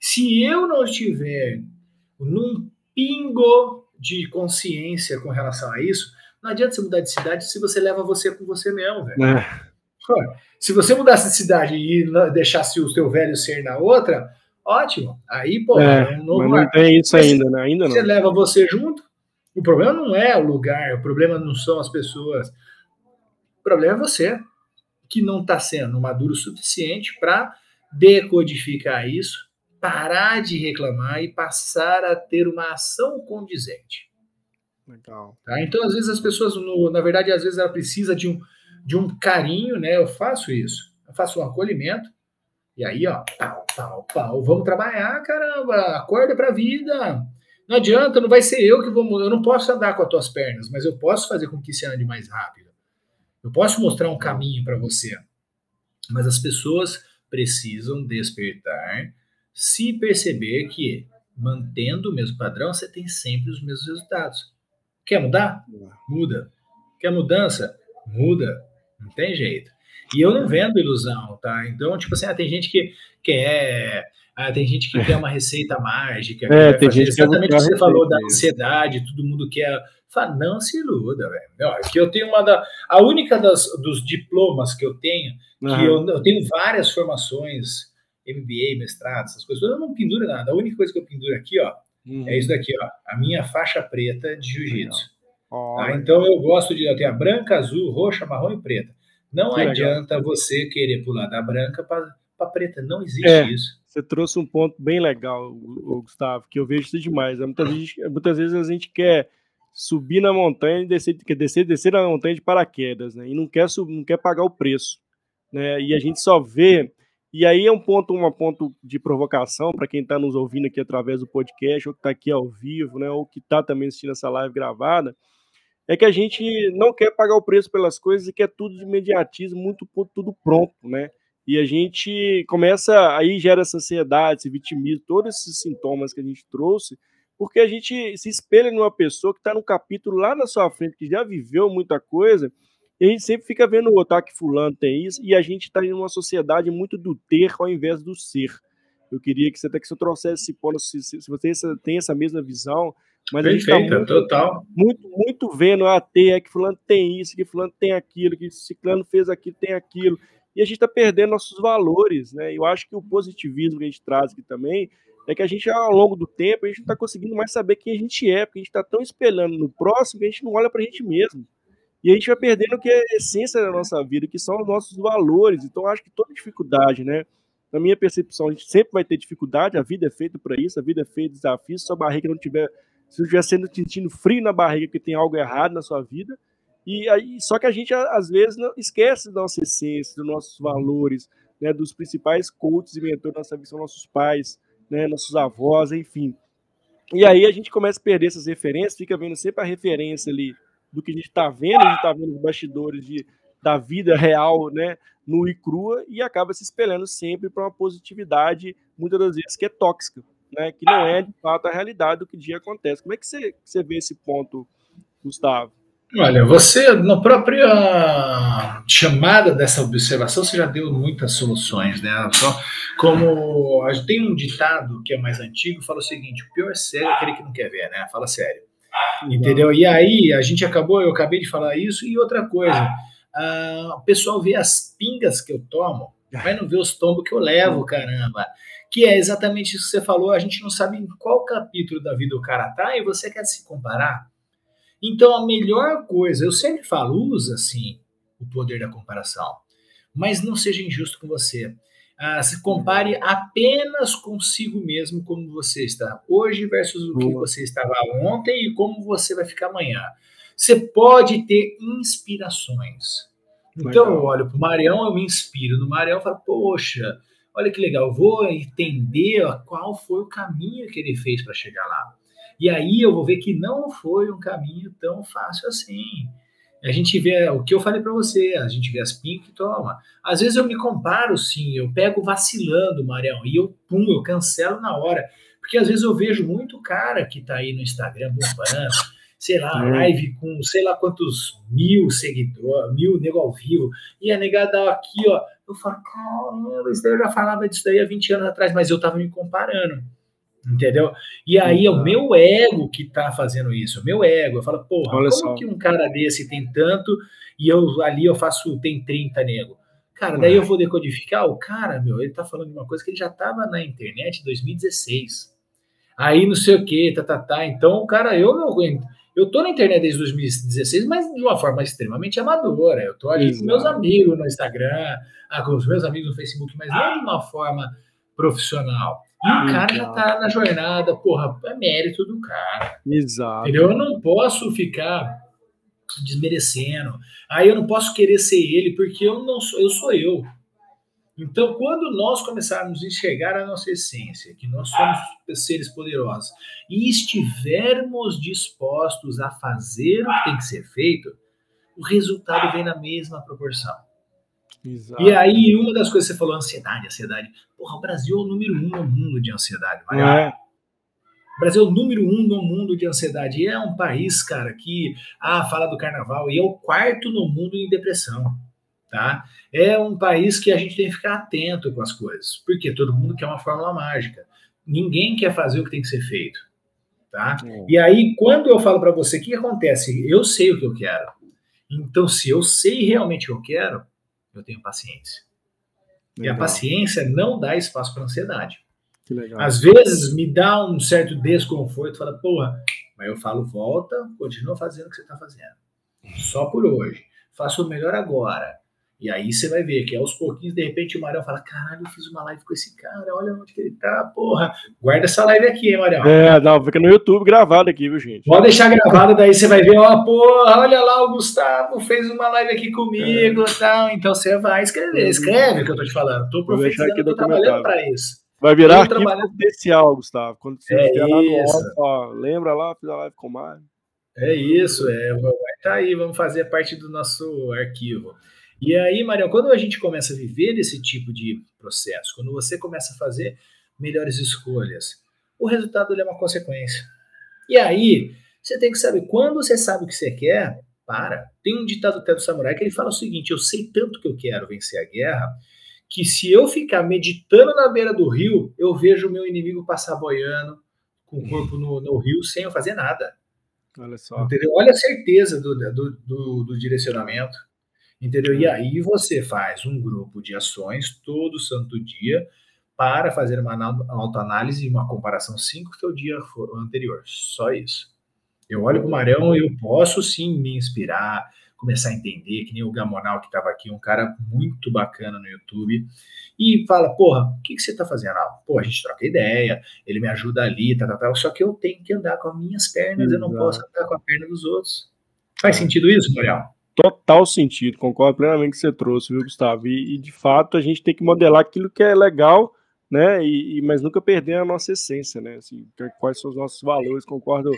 Se eu não estiver num pingo de consciência com relação a isso, não adianta você mudar de cidade se você leva você com você mesmo, velho. É. Se você mudasse de cidade e deixasse o seu velho ser na outra, ótimo. Aí, pô, é, um novo mas não tem isso ainda, né? Ainda não. Você leva você junto. O problema não é o lugar, o problema não são as pessoas. O problema é você, que não está sendo maduro o suficiente para decodificar isso, parar de reclamar e passar a ter uma ação condizente. Legal. Tá? Então, às vezes, as pessoas, no, na verdade, às vezes ela precisa de um, de um carinho, né? Eu faço isso. Eu faço um acolhimento, e aí, ó, pau, pau, pau, vamos trabalhar, caramba, acorda pra vida. Não adianta, não vai ser eu que vou, eu não posso andar com as tuas pernas, mas eu posso fazer com que você ande mais rápido. Eu posso mostrar um caminho para você. Mas as pessoas precisam despertar, se perceber que mantendo o mesmo padrão, você tem sempre os mesmos resultados. Quer mudar? Muda. Quer mudança? Muda. Não tem jeito. E eu não vendo ilusão, tá? Então, tipo assim, ah, tem gente que quer. Ah, tem gente que quer uma receita mágica. É, tem gente exatamente o que você falou da ansiedade, todo mundo quer. Fala, não se iluda, velho. Que eu tenho uma da. A única das, dos diplomas que eu tenho, que uhum. eu, eu tenho várias formações, MBA, mestrado, essas coisas, eu não penduro nada. A única coisa que eu penduro aqui, ó, uhum. é isso daqui, ó. A minha faixa preta de jiu-jitsu. Oh, tá? Então eu gosto de. Tenho a branca, azul, roxa, marrom e preta. Não adianta legal. você querer pular da branca para preta. Não existe é, isso. Você trouxe um ponto bem legal, Gustavo, que eu vejo isso demais. Muitas vezes, muitas vezes a gente quer subir na montanha e descer, quer descer, descer na montanha de paraquedas, né? E não quer, não quer pagar o preço, né? E a gente só vê. E aí é um ponto, um ponto de provocação para quem está nos ouvindo aqui através do podcast, ou que está aqui ao vivo, né? Ou que está também assistindo essa live gravada é que a gente não quer pagar o preço pelas coisas e quer tudo de imediatismo, muito tudo pronto, né? E a gente começa, aí gera essa ansiedade, esse vitimismo, todos esses sintomas que a gente trouxe, porque a gente se espelha numa pessoa que está no capítulo lá na sua frente, que já viveu muita coisa, e a gente sempre fica vendo o outro, ah, que fulano tem isso, e a gente está em uma sociedade muito do ter ao invés do ser. Eu queria que você até que você trouxesse se você tem essa mesma visão, mas Perfeita, a gente tá muito, total. Muito, muito vendo, ah, tem, é que fulano tem isso, que fulano tem aquilo, que ciclano fez aquilo, tem aquilo e a gente está perdendo nossos valores, né? Eu acho que o positivismo que a gente traz aqui também é que a gente, ao longo do tempo, a gente não está conseguindo mais saber quem a gente é, porque a gente está tão espelhando no próximo que a gente não olha para a gente mesmo. E a gente vai perdendo o que é a essência da nossa vida, que são os nossos valores. Então, acho que toda dificuldade, né? Na minha percepção, a gente sempre vai ter dificuldade, a vida é feita para isso, a vida é feita de desafios. Se sua barriga não tiver, se você sendo sentindo frio na barriga, que tem algo errado na sua vida, e aí, só que a gente às vezes não esquece da nossa essência, dos nossos valores, né, dos principais coaches e mentores da nossa vida, são nossos pais, né, nossos avós, enfim. E aí a gente começa a perder essas referências, fica vendo sempre a referência ali do que a gente está vendo, a gente está vendo os bastidores de, da vida real, né, no e crua, e acaba se espelhando sempre para uma positividade, muitas das vezes, que é tóxica, né, que não é de fato a realidade do que dia acontece. Como é que você, você vê esse ponto, Gustavo? Olha, você, na própria chamada dessa observação, você já deu muitas soluções, né? Só como tem um ditado que é mais antigo, fala o seguinte: o pior cego é aquele que não quer ver, né? Fala sério. Entendeu? E aí, a gente acabou, eu acabei de falar isso, e outra coisa, uh, o pessoal vê as pingas que eu tomo, mas não vê os tombos que eu levo, caramba. Que é exatamente isso que você falou, a gente não sabe em qual capítulo da vida o cara tá, e você quer se comparar. Então, a melhor coisa, eu sempre falo, usa sim o poder da comparação, mas não seja injusto com você. Ah, se compare apenas consigo mesmo como você está hoje versus o que você estava ontem e como você vai ficar amanhã. Você pode ter inspirações. Então, eu olho para o Marião, eu me inspiro no Marião e falo, poxa, olha que legal, vou entender qual foi o caminho que ele fez para chegar lá. E aí eu vou ver que não foi um caminho tão fácil assim. A gente vê o que eu falei para você, a gente vê as pingas que toma. Às vezes eu me comparo, sim, eu pego vacilando, Marião, e eu pum, eu cancelo na hora. Porque às vezes eu vejo muito cara que tá aí no Instagram bombando, sei lá, live com sei lá quantos mil seguidores, mil nego ao vivo, e a negada aqui, ó. Eu falo, caramba, isso daí eu já falava disso daí há 20 anos atrás, mas eu tava me comparando. Entendeu? E aí é o meu ego que tá fazendo isso, o meu ego. Eu falo, porra, Olha como só. que um cara desse tem tanto e eu ali eu faço, tem 30 nego? Cara, daí eu vou decodificar, o cara, meu, ele tá falando de uma coisa que ele já tava na internet em 2016. Aí não sei o que, tá, tá, tá. Então, cara, eu não aguento. Eu tô na internet desde 2016, mas de uma forma extremamente amadora. Eu tô ali Exato. com meus amigos no Instagram, ah, com os meus amigos no Facebook, mas não de uma forma profissional. E o cara já tá na jornada, porra, é mérito do cara. Exato. Entendeu? Eu não posso ficar desmerecendo. Aí eu não posso querer ser ele, porque eu não sou, eu sou eu. Então, quando nós começarmos a enxergar a nossa essência, que nós somos seres poderosos, e estivermos dispostos a fazer o que tem que ser feito, o resultado vem na mesma proporção. Exato. E aí, uma das coisas que você falou, ansiedade, ansiedade. Porra, o Brasil é o número um no mundo de ansiedade, É. O Brasil é o número um no mundo de ansiedade. E é um país, cara, que ah, fala do carnaval e é o quarto no mundo em depressão. Tá? É um país que a gente tem que ficar atento com as coisas, porque todo mundo quer uma fórmula mágica. Ninguém quer fazer o que tem que ser feito. Tá? É. E aí, quando eu falo para você, o que acontece? Eu sei o que eu quero. Então, se eu sei realmente o que eu quero, eu tenho paciência. Legal. E a paciência não dá espaço para ansiedade. Às vezes me dá um certo desconforto, fala, porra, mas eu falo, volta, continua fazendo o que você está fazendo. Só por hoje. Faça o melhor agora. E aí você vai ver que aos pouquinhos, de repente, o Marião fala: caralho, eu fiz uma live com esse cara, olha onde que ele tá, porra. Guarda essa live aqui, hein, Marião? É, não, fica no YouTube gravado aqui, viu, gente? Pode deixar gravado, daí você vai ver, ó, porra, olha lá, o Gustavo fez uma live aqui comigo e é. tal. Então você vai escrever, escreve o que eu tô te falando. Tô profetizando, tô trabalhando pra isso. Vai virar arquivo especial, Gustavo. Quando você é estiver lá no ó, lembra lá, fiz a live com o Mário. É isso, é, vai estar tá aí, vamos fazer parte do nosso arquivo. E aí, Marião, quando a gente começa a viver esse tipo de processo, quando você começa a fazer melhores escolhas, o resultado é uma consequência. E aí, você tem que saber, quando você sabe o que você quer, para. Tem um ditado até do samurai que ele fala o seguinte: eu sei tanto que eu quero vencer a guerra, que se eu ficar meditando na beira do rio, eu vejo o meu inimigo passar boiando com o corpo no, no rio sem eu fazer nada. Olha só. Entendeu? Olha a certeza do, do, do, do direcionamento. Entendeu? E aí você faz um grupo de ações todo santo dia para fazer uma autoanálise e uma comparação sim com o seu dia anterior. Só isso. Eu olho para o Marão e eu posso sim me inspirar, começar a entender, que nem o Gamonal que estava aqui, um cara muito bacana no YouTube, e fala, porra, o que, que você está fazendo? Ah, pô, a gente troca ideia, ele me ajuda ali, tá, tá, tá, só que eu tenho que andar com as minhas pernas, Exato. eu não posso andar com a perna dos outros. Faz sentido isso, Marião? Total sentido, concordo plenamente com que você trouxe, viu, Gustavo? E, e, de fato a gente tem que modelar aquilo que é legal, né? E, e, mas nunca perder a nossa essência, né? Assim, quais são os nossos valores, concordo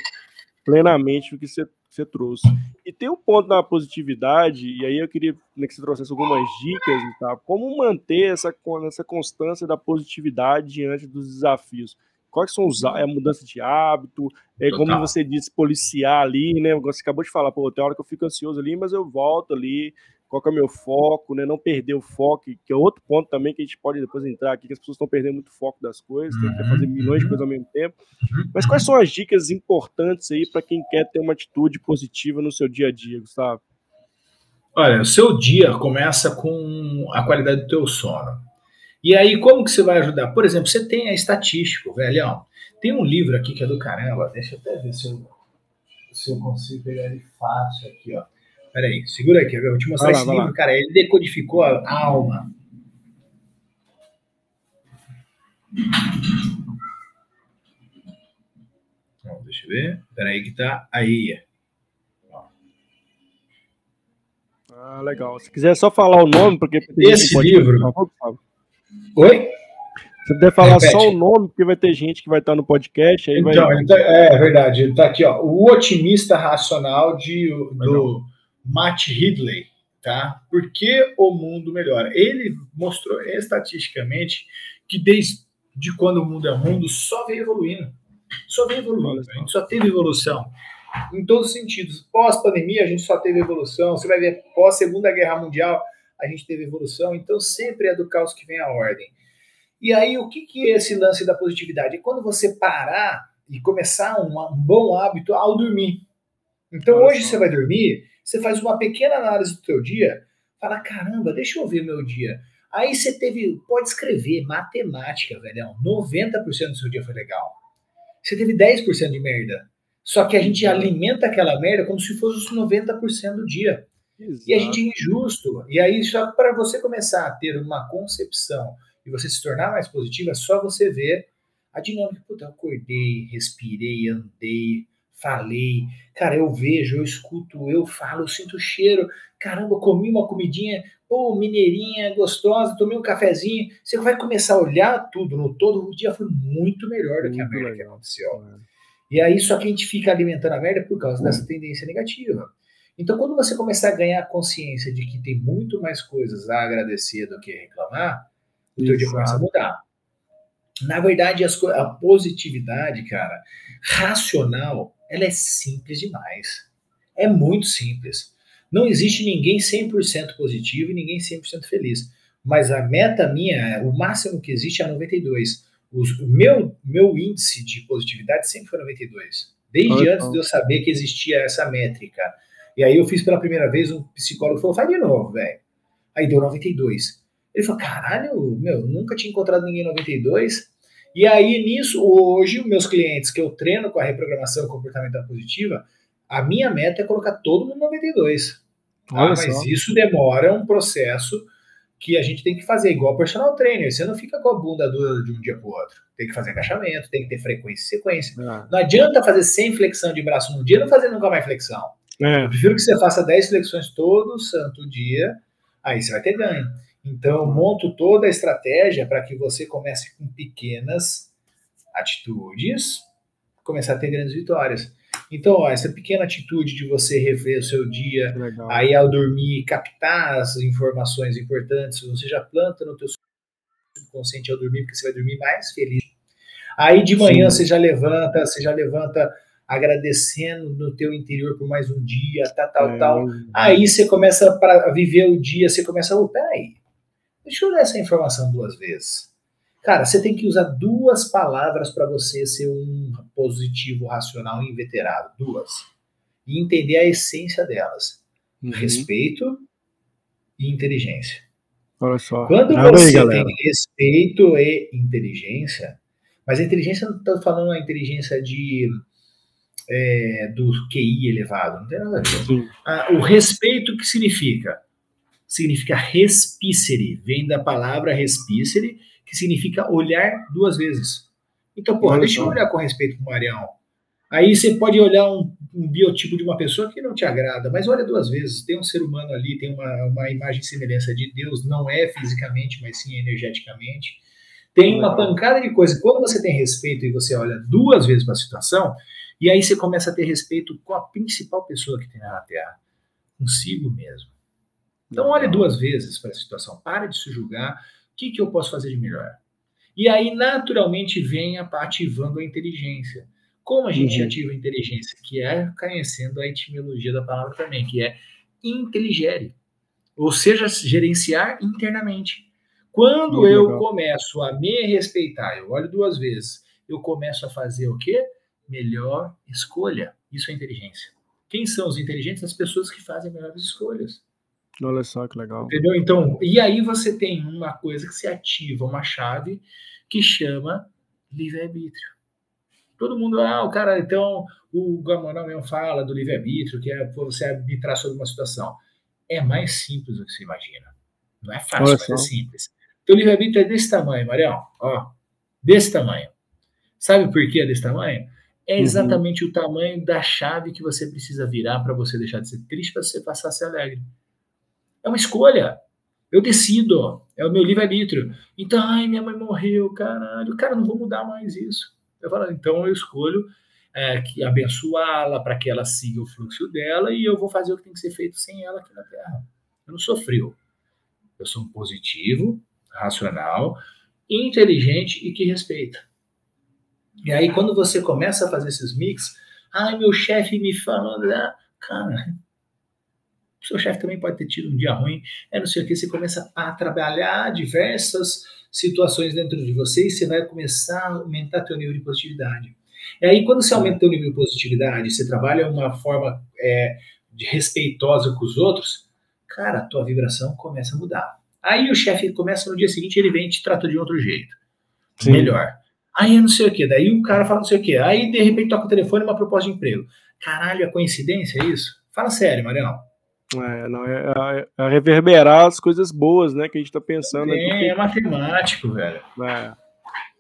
plenamente com o que você, você trouxe. E tem um ponto na positividade, e aí eu queria né, que você trouxesse algumas dicas, tá? Como manter essa, essa constância da positividade diante dos desafios quais são os é a mudança de hábito, é como você disse, policiar ali, né? Você acabou de falar, pô, tem hora que eu fico ansioso ali, mas eu volto ali, qual é o meu foco, né? Não perder o foco, que é outro ponto também que a gente pode depois entrar aqui, que as pessoas estão perdendo muito foco das coisas, uhum. tem que fazer milhões de coisas ao mesmo tempo. Uhum. Mas quais são as dicas importantes aí para quem quer ter uma atitude positiva no seu dia a dia, Gustavo? Olha, o seu dia começa com a qualidade do teu sono. E aí, como que você vai ajudar? Por exemplo, você tem a estatística, velhão. Tem um livro aqui que é do caramba. Deixa eu até ver se eu, se eu consigo pegar ele fácil aqui, ó. Peraí, segura aqui, eu vou te mostrar vai esse lá, livro, lá. cara. Ele decodificou a alma. Bom, deixa eu ver. Peraí que tá aí. Ah, legal. Se quiser só falar o nome, porque esse livro. Pode... Oi? Você deve falar Repete. só o nome, porque vai ter gente que vai estar no podcast. Aí então, vai... então é verdade. Ele está aqui, ó. O otimista racional de, do Matt Ridley. Tá? Por que o mundo melhora? Ele mostrou estatisticamente que desde quando o mundo é mundo, só vem evoluindo. Só vem evoluindo. A gente só teve evolução. Em todos os sentidos. Pós-pandemia, a gente só teve evolução. Você vai ver pós-segunda guerra mundial, a gente teve evolução, então sempre é do caos que vem a ordem. E aí, o que, que é esse lance da positividade? É quando você parar e começar um, um bom hábito ao dormir. Então, hoje você vai dormir, você faz uma pequena análise do teu dia, fala, caramba, deixa eu ver meu dia. Aí você teve, pode escrever, matemática, velhão, 90% do seu dia foi legal. Você teve 10% de merda. Só que a gente alimenta aquela merda como se fosse os 90% do dia. Exato. E a gente é injusto. E aí, só para você começar a ter uma concepção e você se tornar mais positivo, é só você ver a dinâmica. Puta, eu acordei, respirei, andei, falei. Cara, eu vejo, eu escuto, eu falo, eu sinto o cheiro. Caramba, comi uma comidinha, pô, mineirinha, gostosa, tomei um cafezinho. Você vai começar a olhar tudo no todo. O dia foi muito melhor do que a merda que aconteceu. É. E aí, só que a gente fica alimentando a merda por causa dessa tendência negativa. Então, quando você começar a ganhar consciência de que tem muito mais coisas a agradecer do que reclamar, o teu dia começa a mudar. Na verdade, a positividade, cara, racional, ela é simples demais. É muito simples. Não existe ninguém 100% positivo e ninguém 100% feliz. Mas a meta minha, o máximo que existe é 92. o meu, meu índice de positividade sempre foi 92. Desde antes de eu saber que existia essa métrica. E aí eu fiz pela primeira vez, um psicólogo falou, faz de novo, velho. Aí deu 92. Ele falou, caralho, meu, nunca tinha encontrado ninguém em 92. E aí, nisso, hoje, meus clientes que eu treino com a reprogramação comportamental positiva, a minha meta é colocar todo mundo em 92. Ah, mas só. isso demora um processo que a gente tem que fazer, igual personal trainer. Você não fica com a bunda dura de um dia para o outro. Tem que fazer agachamento, tem que ter frequência e sequência. É. Não adianta fazer 100 flexão de braço no dia e não fazer nunca mais flexão. É. Eu prefiro que você faça 10 flexões todo santo dia, aí você vai ter ganho. Então, monto toda a estratégia para que você comece com pequenas atitudes, começar a ter grandes vitórias. Então, ó, essa pequena atitude de você rever o seu dia, aí ao dormir, captar as informações importantes, você já planta no teu subconsciente ao dormir, porque você vai dormir mais feliz. Aí de manhã Sim. você já levanta, você já levanta agradecendo no teu interior por mais um dia, tal, tal, é, tal. Aí você começa a viver o dia, você começa, oh, peraí, deixa eu ler essa informação duas vezes. Cara, você tem que usar duas palavras para você ser um positivo, racional e inveterado. Duas. E entender a essência delas: uhum. respeito e inteligência. Olha só. Quando você aí, tem respeito e inteligência, mas a inteligência não estou falando a inteligência de é, do QI elevado, não tem nada a ver. Ah, o respeito que significa? Significa respicere, vem da palavra respicere, que significa olhar duas vezes. Então, porra, deixa eu olhar com respeito pro Marião. Aí você pode olhar um, um, biotipo de uma pessoa que não te agrada, mas olha duas vezes. Tem um ser humano ali, tem uma, uma imagem e semelhança de Deus, não é fisicamente, mas sim energeticamente. Tem uma pancada de coisa. Quando você tem respeito e você olha duas vezes para a situação, e aí você começa a ter respeito com a principal pessoa que tem na Terra, consigo mesmo. Então olhe duas vezes para a situação, pare de se julgar, o que, que eu posso fazer de melhor? E aí, naturalmente, vem ativando a inteligência. Como a gente uhum. ativa a inteligência? Que é conhecendo a etimologia da palavra também, que é inteligere. Ou seja, gerenciar internamente. Quando eu começo a me respeitar, eu olho duas vezes, eu começo a fazer o quê? Melhor escolha. Isso é inteligência. Quem são os inteligentes? As pessoas que fazem melhores escolhas. Olha só que legal. Entendeu? Então, e aí você tem uma coisa que se ativa, uma chave que chama livre-arbítrio. Todo mundo, ah, o cara, então, o Gamonal mesmo fala do livre-arbítrio, que é você arbitrar sobre uma situação. É mais simples do que você imagina. Não é fácil, Olha mas é simples. Então, o livre-arbítrio é desse tamanho, Marião, ó, desse tamanho. Sabe por que é desse tamanho? É uhum. exatamente uhum. o tamanho da chave que você precisa virar para você deixar de ser triste, para você passar a ser alegre. É uma escolha. Eu decido. É o meu livre-arbítrio. Então, ai, minha mãe morreu, caralho. Cara, não vou mudar mais isso. Eu falo, então eu escolho é, que abençoá-la para que ela siga o fluxo dela e eu vou fazer o que tem que ser feito sem ela aqui na Terra. Eu não sou frio. Eu sou um positivo, racional, inteligente e que respeita. E aí, quando você começa a fazer esses mix, ai, meu chefe me falando, ah, cara, seu chefe também pode ter tido um dia ruim, é não sei o que, você começa a trabalhar diversas situações dentro de você e você vai começar a aumentar seu nível de positividade. E aí, quando você aumenta seu nível de positividade, você trabalha uma forma é, de respeitosa com os outros, cara, a tua vibração começa a mudar. Aí o chefe começa no dia seguinte, ele vem e te trata de outro jeito. Sim. Melhor. Aí não sei o que, daí o cara fala não sei o que, aí de repente toca o telefone uma proposta de emprego. Caralho, é coincidência isso? Fala sério, Marião. É, não, é, é, é, reverberar as coisas boas, né, que a gente tá pensando. É, aqui, é matemático, velho. É.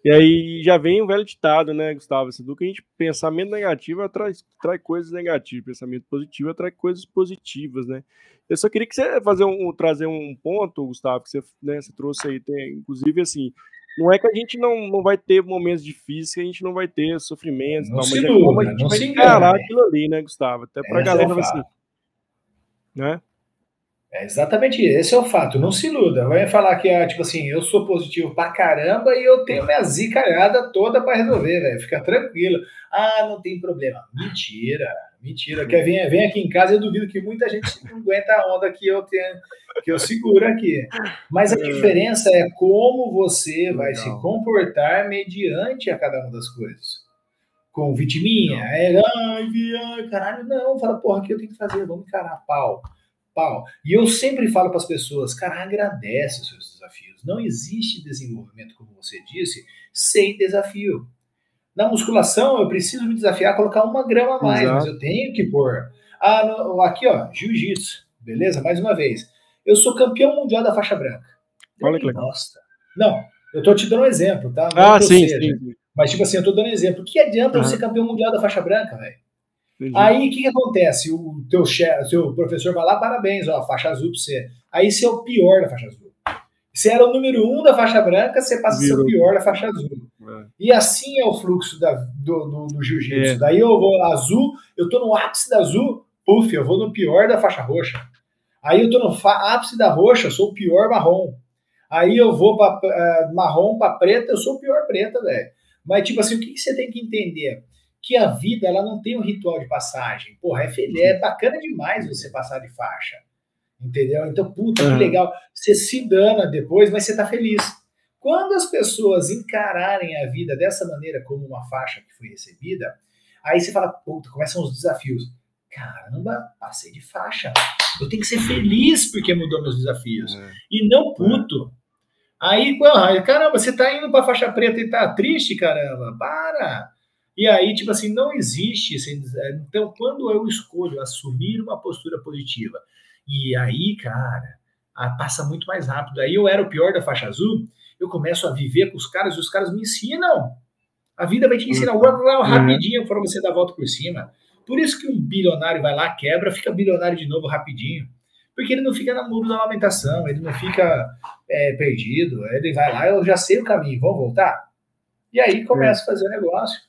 E aí já vem o velho ditado, né, Gustavo? Assim, do que a gente pensamento negativo atrai, atrai coisas negativas, pensamento positivo atrai coisas positivas, né? Eu só queria que você fazer um, trazer um ponto, Gustavo, que você, né, você trouxe aí, tem, inclusive assim, não é que a gente não, não vai ter momentos difíceis, que a gente não vai ter sofrimentos, não, tal, mas é como a gente vai encarar aquilo ali, né, Gustavo? Até pra Essa galera, é assim, né? É exatamente esse é o fato. Não se iluda. Vai falar que, ah, tipo assim, eu sou positivo pra caramba e eu tenho minha zicalhada toda para resolver, velho. Fica tranquilo. Ah, não tem problema. Mentira, mentira. Quer vir, vem aqui em casa, eu duvido que muita gente não aguenta a onda que eu tenho, que eu seguro aqui. Mas a é. diferença é como você vai se comportar mediante a cada uma das coisas. Com vitiminha, é, ai, ai, caralho, não, fala, porra, o que eu tenho que fazer? Vamos encarar pau pau. E eu sempre falo para as pessoas, cara, agradece os seus desafios. Não existe desenvolvimento, como você disse, sem desafio. Na musculação, eu preciso me desafiar a colocar uma grama a mais, Exato. mas eu tenho que pôr. Ah, no, aqui, ó, jiu-jitsu. beleza? Mais uma vez, eu sou campeão mundial da faixa branca. Olha que legal. Nossa. Não, eu tô te dando um exemplo, tá? Não ah, sim, seja, sim, Mas, tipo assim, eu tô dando um exemplo. O que adianta uhum. eu ser campeão mundial da faixa branca, velho? Aí, o que, que acontece? O teu, chefe, seu professor vai lá, parabéns, ó, faixa azul pra você. Aí você é o pior da faixa azul. Você era o número um da faixa branca, você passa a ser o pior da faixa azul. É. E assim é o fluxo da, do, do, do jiu-jitsu. É. Daí eu vou azul, eu tô no ápice da azul, puf, eu vou no pior da faixa roxa. Aí eu tô no ápice da roxa, eu sou o pior marrom. Aí eu vou para uh, eh, marrom para preta, eu sou o pior preta, velho. Mas, tipo assim, o que, que, você tem que entender? Que a vida, ela não tem um ritual de passagem. Porra, é, feliz, é bacana demais você passar de faixa. Entendeu? Então, puta, que legal. Você se dana depois, mas você tá feliz. Quando as pessoas encararem a vida dessa maneira, como uma faixa que foi recebida, aí você fala, puta, começam os desafios. Caramba, passei de faixa. Eu tenho que ser feliz porque mudou meus desafios. É. E não puto. Aí, caramba, você tá indo pra faixa preta e tá triste, caramba. Para! E aí, tipo assim, não existe. Então, quando eu escolho assumir uma postura positiva, e aí, cara, passa muito mais rápido. Aí eu era o pior da faixa azul, eu começo a viver com os caras e os caras me ensinam. A vida vai te ensinar uhum. rapidinho para você dar a volta por cima. Por isso que um bilionário vai lá, quebra, fica bilionário de novo rapidinho. Porque ele não fica na muro da lamentação, ele não fica é, perdido, ele vai lá, eu já sei o caminho, vamos voltar? E aí começa é. a fazer o negócio.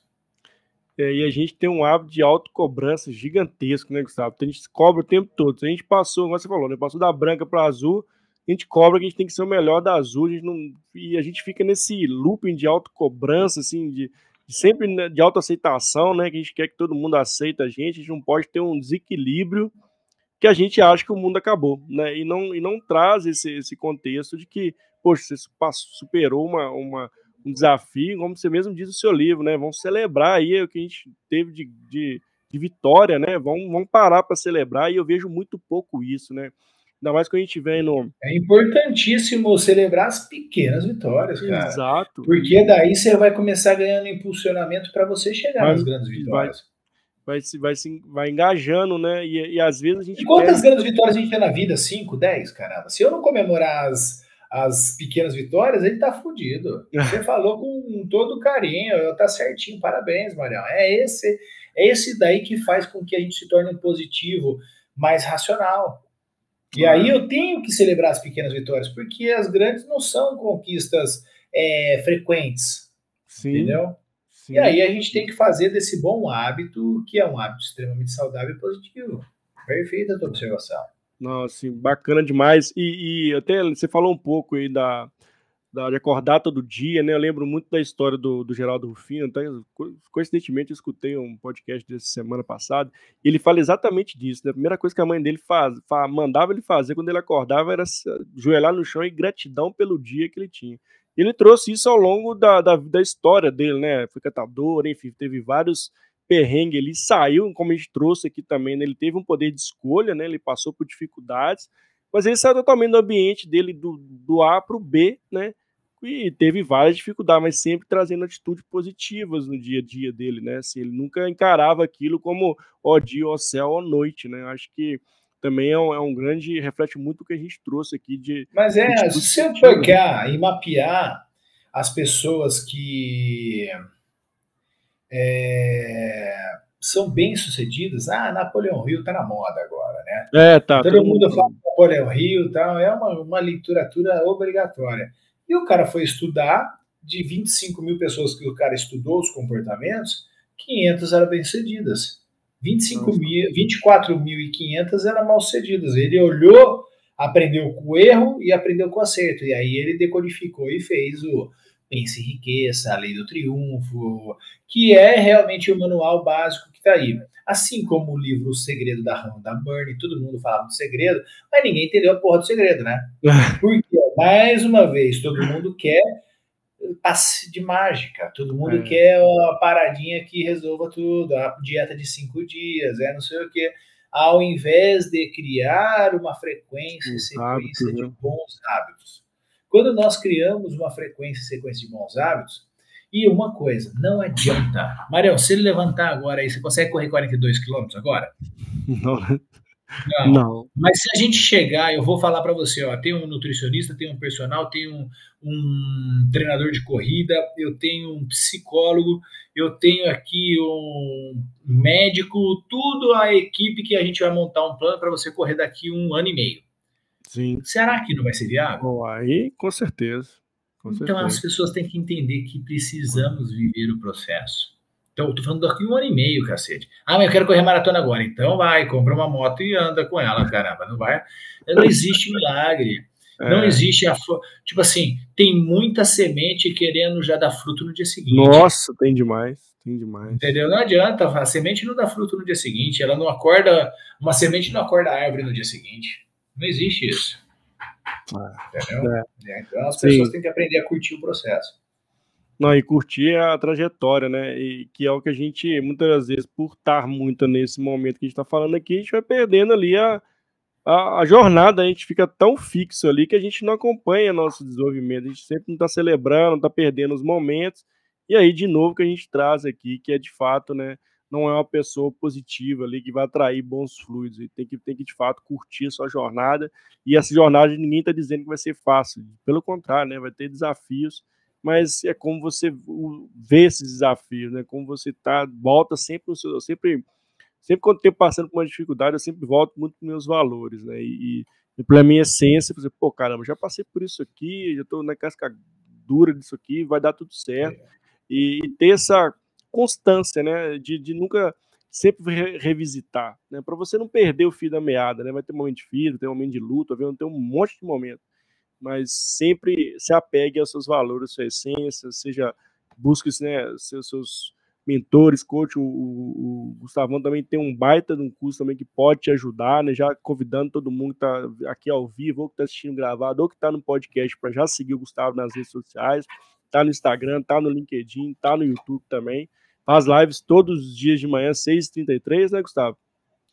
É, e a gente tem um hábito de autocobrança gigantesco, né, Gustavo? Então a gente cobra o tempo todo. Se a gente passou, como você falou, né? Passou da branca para azul, a gente cobra que a gente tem que ser o melhor da azul, a não, e a gente fica nesse looping de autocobrança, assim, de, de sempre né, de autoaceitação, né? Que a gente quer que todo mundo aceite a gente, a gente não pode ter um desequilíbrio que a gente acha que o mundo acabou, né? E não, e não traz esse, esse contexto de que, poxa, você superou uma, uma um desafio, como você mesmo diz no seu livro, né? Vamos celebrar aí o que a gente teve de, de, de vitória, né? Vamos, vamos parar para celebrar, e eu vejo muito pouco isso, né? Ainda mais quando a gente vem no. É importantíssimo celebrar as pequenas vitórias, cara. Exato. Porque daí você vai começar ganhando impulsionamento para você chegar nas grandes vitórias. Vai, vai, vai, vai engajando, né? E, e às vezes a gente. E quantas grandes vitórias a gente tem na vida? 5, 10, caramba. Se eu não comemorar as as pequenas vitórias, ele tá fudido. Você falou com todo carinho, tá certinho, parabéns, Marião. É esse, é esse daí que faz com que a gente se torne um positivo mais racional. E aí eu tenho que celebrar as pequenas vitórias, porque as grandes não são conquistas é, frequentes. Sim, entendeu? Sim. E aí a gente tem que fazer desse bom hábito, que é um hábito extremamente saudável e positivo. Perfeita a tua observação. Nossa, bacana demais. E, e, até você falou um pouco aí da, de acordar todo dia, né? Eu lembro muito da história do, do Geraldo Rufino. Até, coincidentemente, eu escutei um podcast dessa semana passada. E ele fala exatamente disso. Né? A primeira coisa que a mãe dele faz, faz, mandava ele fazer quando ele acordava era joelhar no chão e gratidão pelo dia que ele tinha. Ele trouxe isso ao longo da, da, da história dele, né? Foi catador, enfim, teve vários perrengue, ele saiu, como a gente trouxe aqui também, né, ele teve um poder de escolha, né, ele passou por dificuldades, mas ele saiu totalmente do ambiente dele do, do A para o B, né, e teve várias dificuldades, mas sempre trazendo atitudes positivas no dia a dia dele, né, assim, ele nunca encarava aquilo como ó dia, ó céu, ó noite, né, acho que também é um, é um, grande, reflete muito o que a gente trouxe aqui de... Mas é, se você pegar e mapear as pessoas que é, são bem-sucedidas. Ah, Napoleão Hill está na moda agora, né? É, tá. Todo, todo mundo, fala Napoleão Hill tal, é uma, uma literatura obrigatória. E o cara foi estudar, de 25 mil pessoas que o cara estudou os comportamentos, 500 eram bem-sucedidas. 25 mil, 24.500 eram mal-sucedidas. Ele olhou, aprendeu com o erro e aprendeu com o acerto. E aí ele decodificou e fez o Pense Riqueza, A Lei do Triunfo, que é realmente o manual básico que está aí. Assim como o livro O Segredo da Rhonda Byrne, todo mundo falava do segredo, mas ninguém entendeu a porra do segredo, né? Porque, mais uma vez, todo mundo quer passe de mágica, todo mundo é. quer a paradinha que resolva tudo, a dieta de cinco dias, é não sei o quê, ao invés de criar uma frequência e sequência de né? bons hábitos. Quando nós criamos uma frequência e sequência de bons hábitos, e uma coisa, não adianta. Marião, se ele levantar agora aí, você consegue correr 42 quilômetros agora? Não. Não. Não. Mas se a gente chegar, eu vou falar para você, ó, tem um nutricionista, tem um personal, tem um, um treinador de corrida, eu tenho um psicólogo, eu tenho aqui um médico, tudo a equipe que a gente vai montar um plano para você correr daqui um ano e meio. Sim. Será que não vai ser viável? Bom, aí, com certeza. Então as pessoas têm que entender que precisamos viver o processo. Então, eu tô falando daqui um ano e meio, cacete. Ah, mas eu quero correr maratona agora. Então vai, compra uma moto e anda com ela, caramba. Não vai. Não existe milagre. É. Não existe a. Tipo assim, tem muita semente querendo já dar fruto no dia seguinte. Nossa, tem demais. Tem demais. Entendeu? Não adianta. A semente não dá fruto no dia seguinte. Ela não acorda. Uma semente não acorda a árvore no dia seguinte. Não existe isso. Entendeu? É. Então as pessoas Sim. têm que aprender a curtir o processo. Não, e curtir a trajetória, né? E que é o que a gente, muitas vezes, por estar muito nesse momento que a gente está falando aqui, a gente vai perdendo ali a, a, a, jornada, a gente fica tão fixo ali que a gente não acompanha nosso desenvolvimento, a gente sempre não está celebrando, está perdendo os momentos. E aí, de novo, que a gente traz aqui, que é de fato, né? Não é uma pessoa positiva ali que vai atrair bons fluidos. E tem que, tem que, de fato, curtir a sua jornada. E essa jornada ninguém está dizendo que vai ser fácil. Pelo contrário, né? Vai ter desafios mas é como você vê esses desafios, né? Como você tá, volta sempre no seu, sempre, sempre quando eu passando por uma dificuldade, eu sempre volto muito para meus valores, né? E, e pela minha essência, você, pô, caramba, já passei por isso aqui, já estou na casca dura disso aqui, vai dar tudo certo. É. E, e, ter essa constância, né? De, de nunca sempre re revisitar, né? Para você não perder o fio da meada, né? Vai ter um momento de filho, tem um momento de luta, vai ter um monte de momentos mas sempre se apegue aos seus valores, à sua essência, seja busque né, seus, seus mentores, coach, o, o, o, Gustavão também tem um baita de um curso também que pode te ajudar, né? Já convidando todo mundo que está aqui ao vivo, ou que está assistindo gravado, ou que está no podcast, para já seguir o Gustavo nas redes sociais, tá no Instagram, tá no LinkedIn, tá no YouTube também. Faz lives todos os dias de manhã, 6h33, né, Gustavo?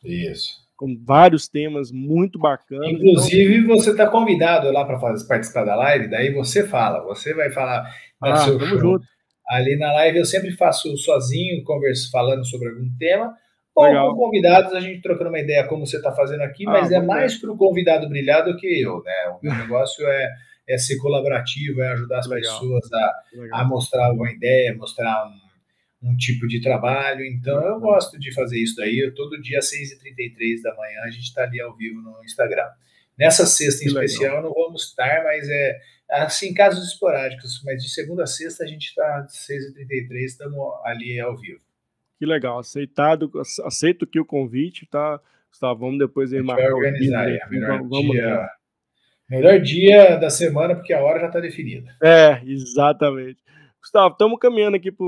Isso com vários temas muito bacanas. Inclusive, então... você está convidado lá para participar da live, daí você fala, você vai falar ah, seu show. Junto. Ali na live eu sempre faço sozinho, converso falando sobre algum tema, ou Legal. com convidados, a gente trocando uma ideia como você está fazendo aqui, ah, mas é mais para o convidado brilhar do que eu, né? O meu negócio é, é ser colaborativo, é ajudar as Legal. pessoas a, a mostrar uma ideia, mostrar um um tipo de trabalho. Então eu gosto de fazer isso daí. Eu, todo dia às 6h33 da manhã a gente está ali ao vivo no Instagram. Nessa sexta em que especial legal. não vamos estar, mas é assim, casos esporádicos, mas de segunda a sexta a gente está às 6h33, estamos ali ao vivo. Que legal, aceitado, aceito aqui o convite, tá? Gustavo, vamos depois aí marcar vai organizar o melhor vamos, dia, melhor dia da semana, porque a hora já está definida. É, exatamente. Gustavo, estamos caminhando aqui para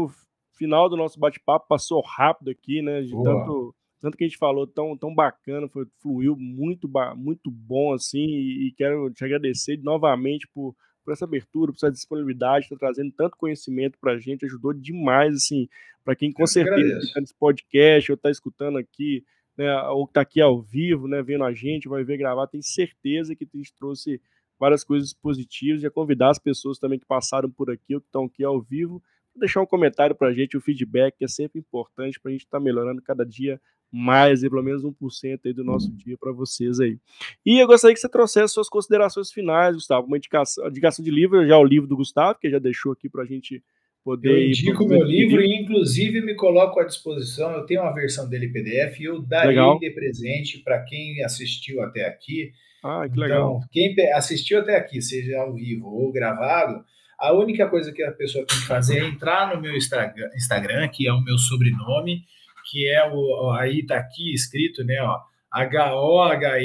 final do nosso bate-papo passou rápido aqui, né? De tanto, tanto que a gente falou tão, tão bacana, foi, fluiu muito, muito bom assim. E, e quero te agradecer novamente por, por essa abertura, por essa disponibilidade, está trazendo tanto conhecimento para a gente, ajudou demais, assim, para quem com certeza está nesse podcast ou está escutando aqui, né, ou está aqui ao vivo, né, vendo a gente, vai ver gravar, tem certeza que a gente trouxe várias coisas positivas e a convidar as pessoas também que passaram por aqui ou que estão aqui ao vivo deixar um comentário para a gente, o feedback é sempre importante para a gente estar tá melhorando cada dia mais, e pelo menos 1% aí do nosso dia para vocês aí. E eu gostaria que você trouxesse suas considerações finais, Gustavo, uma indicação, indicação de livro, já o livro do Gustavo, que já deixou aqui para a gente poder... Eu indico o meu livro e, inclusive, me coloco à disposição, eu tenho uma versão dele PDF e eu darei legal. de presente para quem assistiu até aqui. Ah, que legal. Então, quem assistiu até aqui, seja ao vivo ou gravado, a única coisa que a pessoa tem que fazer é entrar no meu Instagram, que é o meu sobrenome, que é o. Aí tá aqui escrito, né? Ó, H-O-H-E-N-D-O-R-F-F.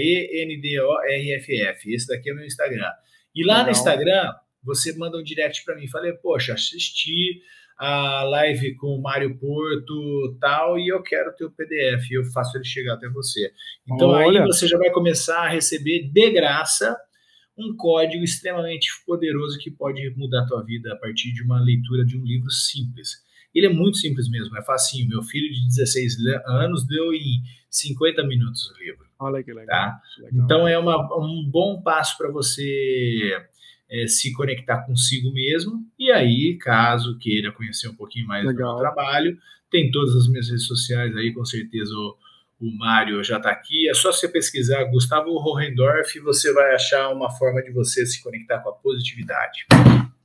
Esse daqui é o meu Instagram. E lá Legal. no Instagram, você manda um direct para mim. Falei, poxa, assisti a live com o Mário Porto tal, e eu quero ter o PDF. Eu faço ele chegar até você. Então Olha. aí você já vai começar a receber de graça um código extremamente poderoso que pode mudar a tua vida a partir de uma leitura de um livro simples. Ele é muito simples mesmo, é facinho. Meu filho de 16 anos deu em 50 minutos o livro. Olha que legal. Tá? legal. Então é uma, um bom passo para você é, se conectar consigo mesmo. E aí, caso queira conhecer um pouquinho mais legal. do meu trabalho, tem todas as minhas redes sociais aí, com certeza o, o Mário já está aqui. É só você pesquisar Gustavo Hohendorf e você vai achar uma forma de você se conectar com a positividade.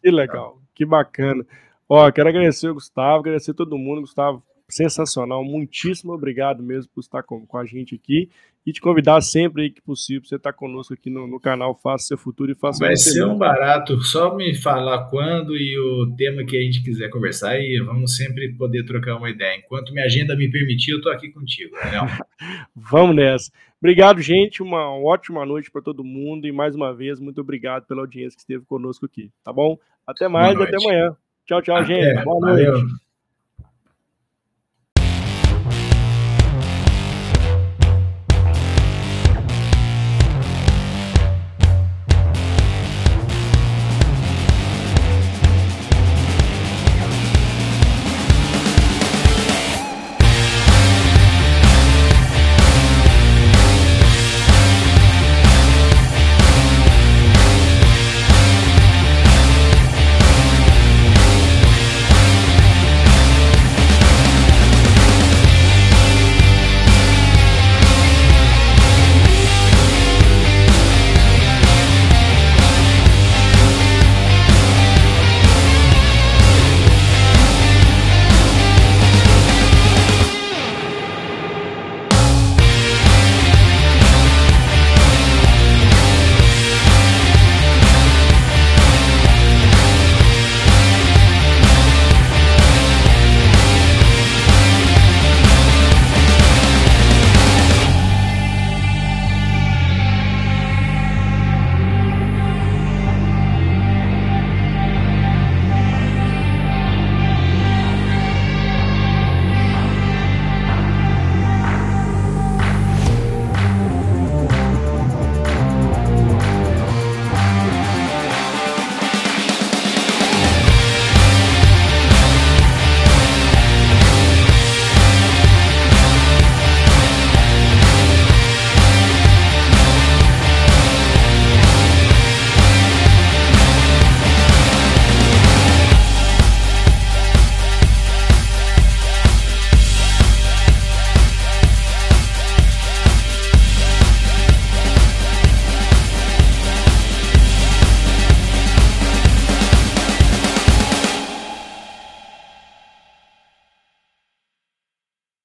Que legal, que bacana. Ó, quero agradecer o Gustavo, agradecer todo mundo, Gustavo sensacional. Muitíssimo obrigado mesmo por estar com, com a gente aqui e te convidar sempre que possível você estar conosco aqui no, no canal Faça Seu Futuro e Faça Vai ser um barato, só me falar quando e o tema que a gente quiser conversar e vamos sempre poder trocar uma ideia. Enquanto minha agenda me permitir, eu estou aqui contigo. vamos nessa. Obrigado, gente. Uma ótima noite para todo mundo e mais uma vez, muito obrigado pela audiência que esteve conosco aqui, tá bom? Até mais e até amanhã. Tchau, tchau, até. gente. Boa noite. Valeu.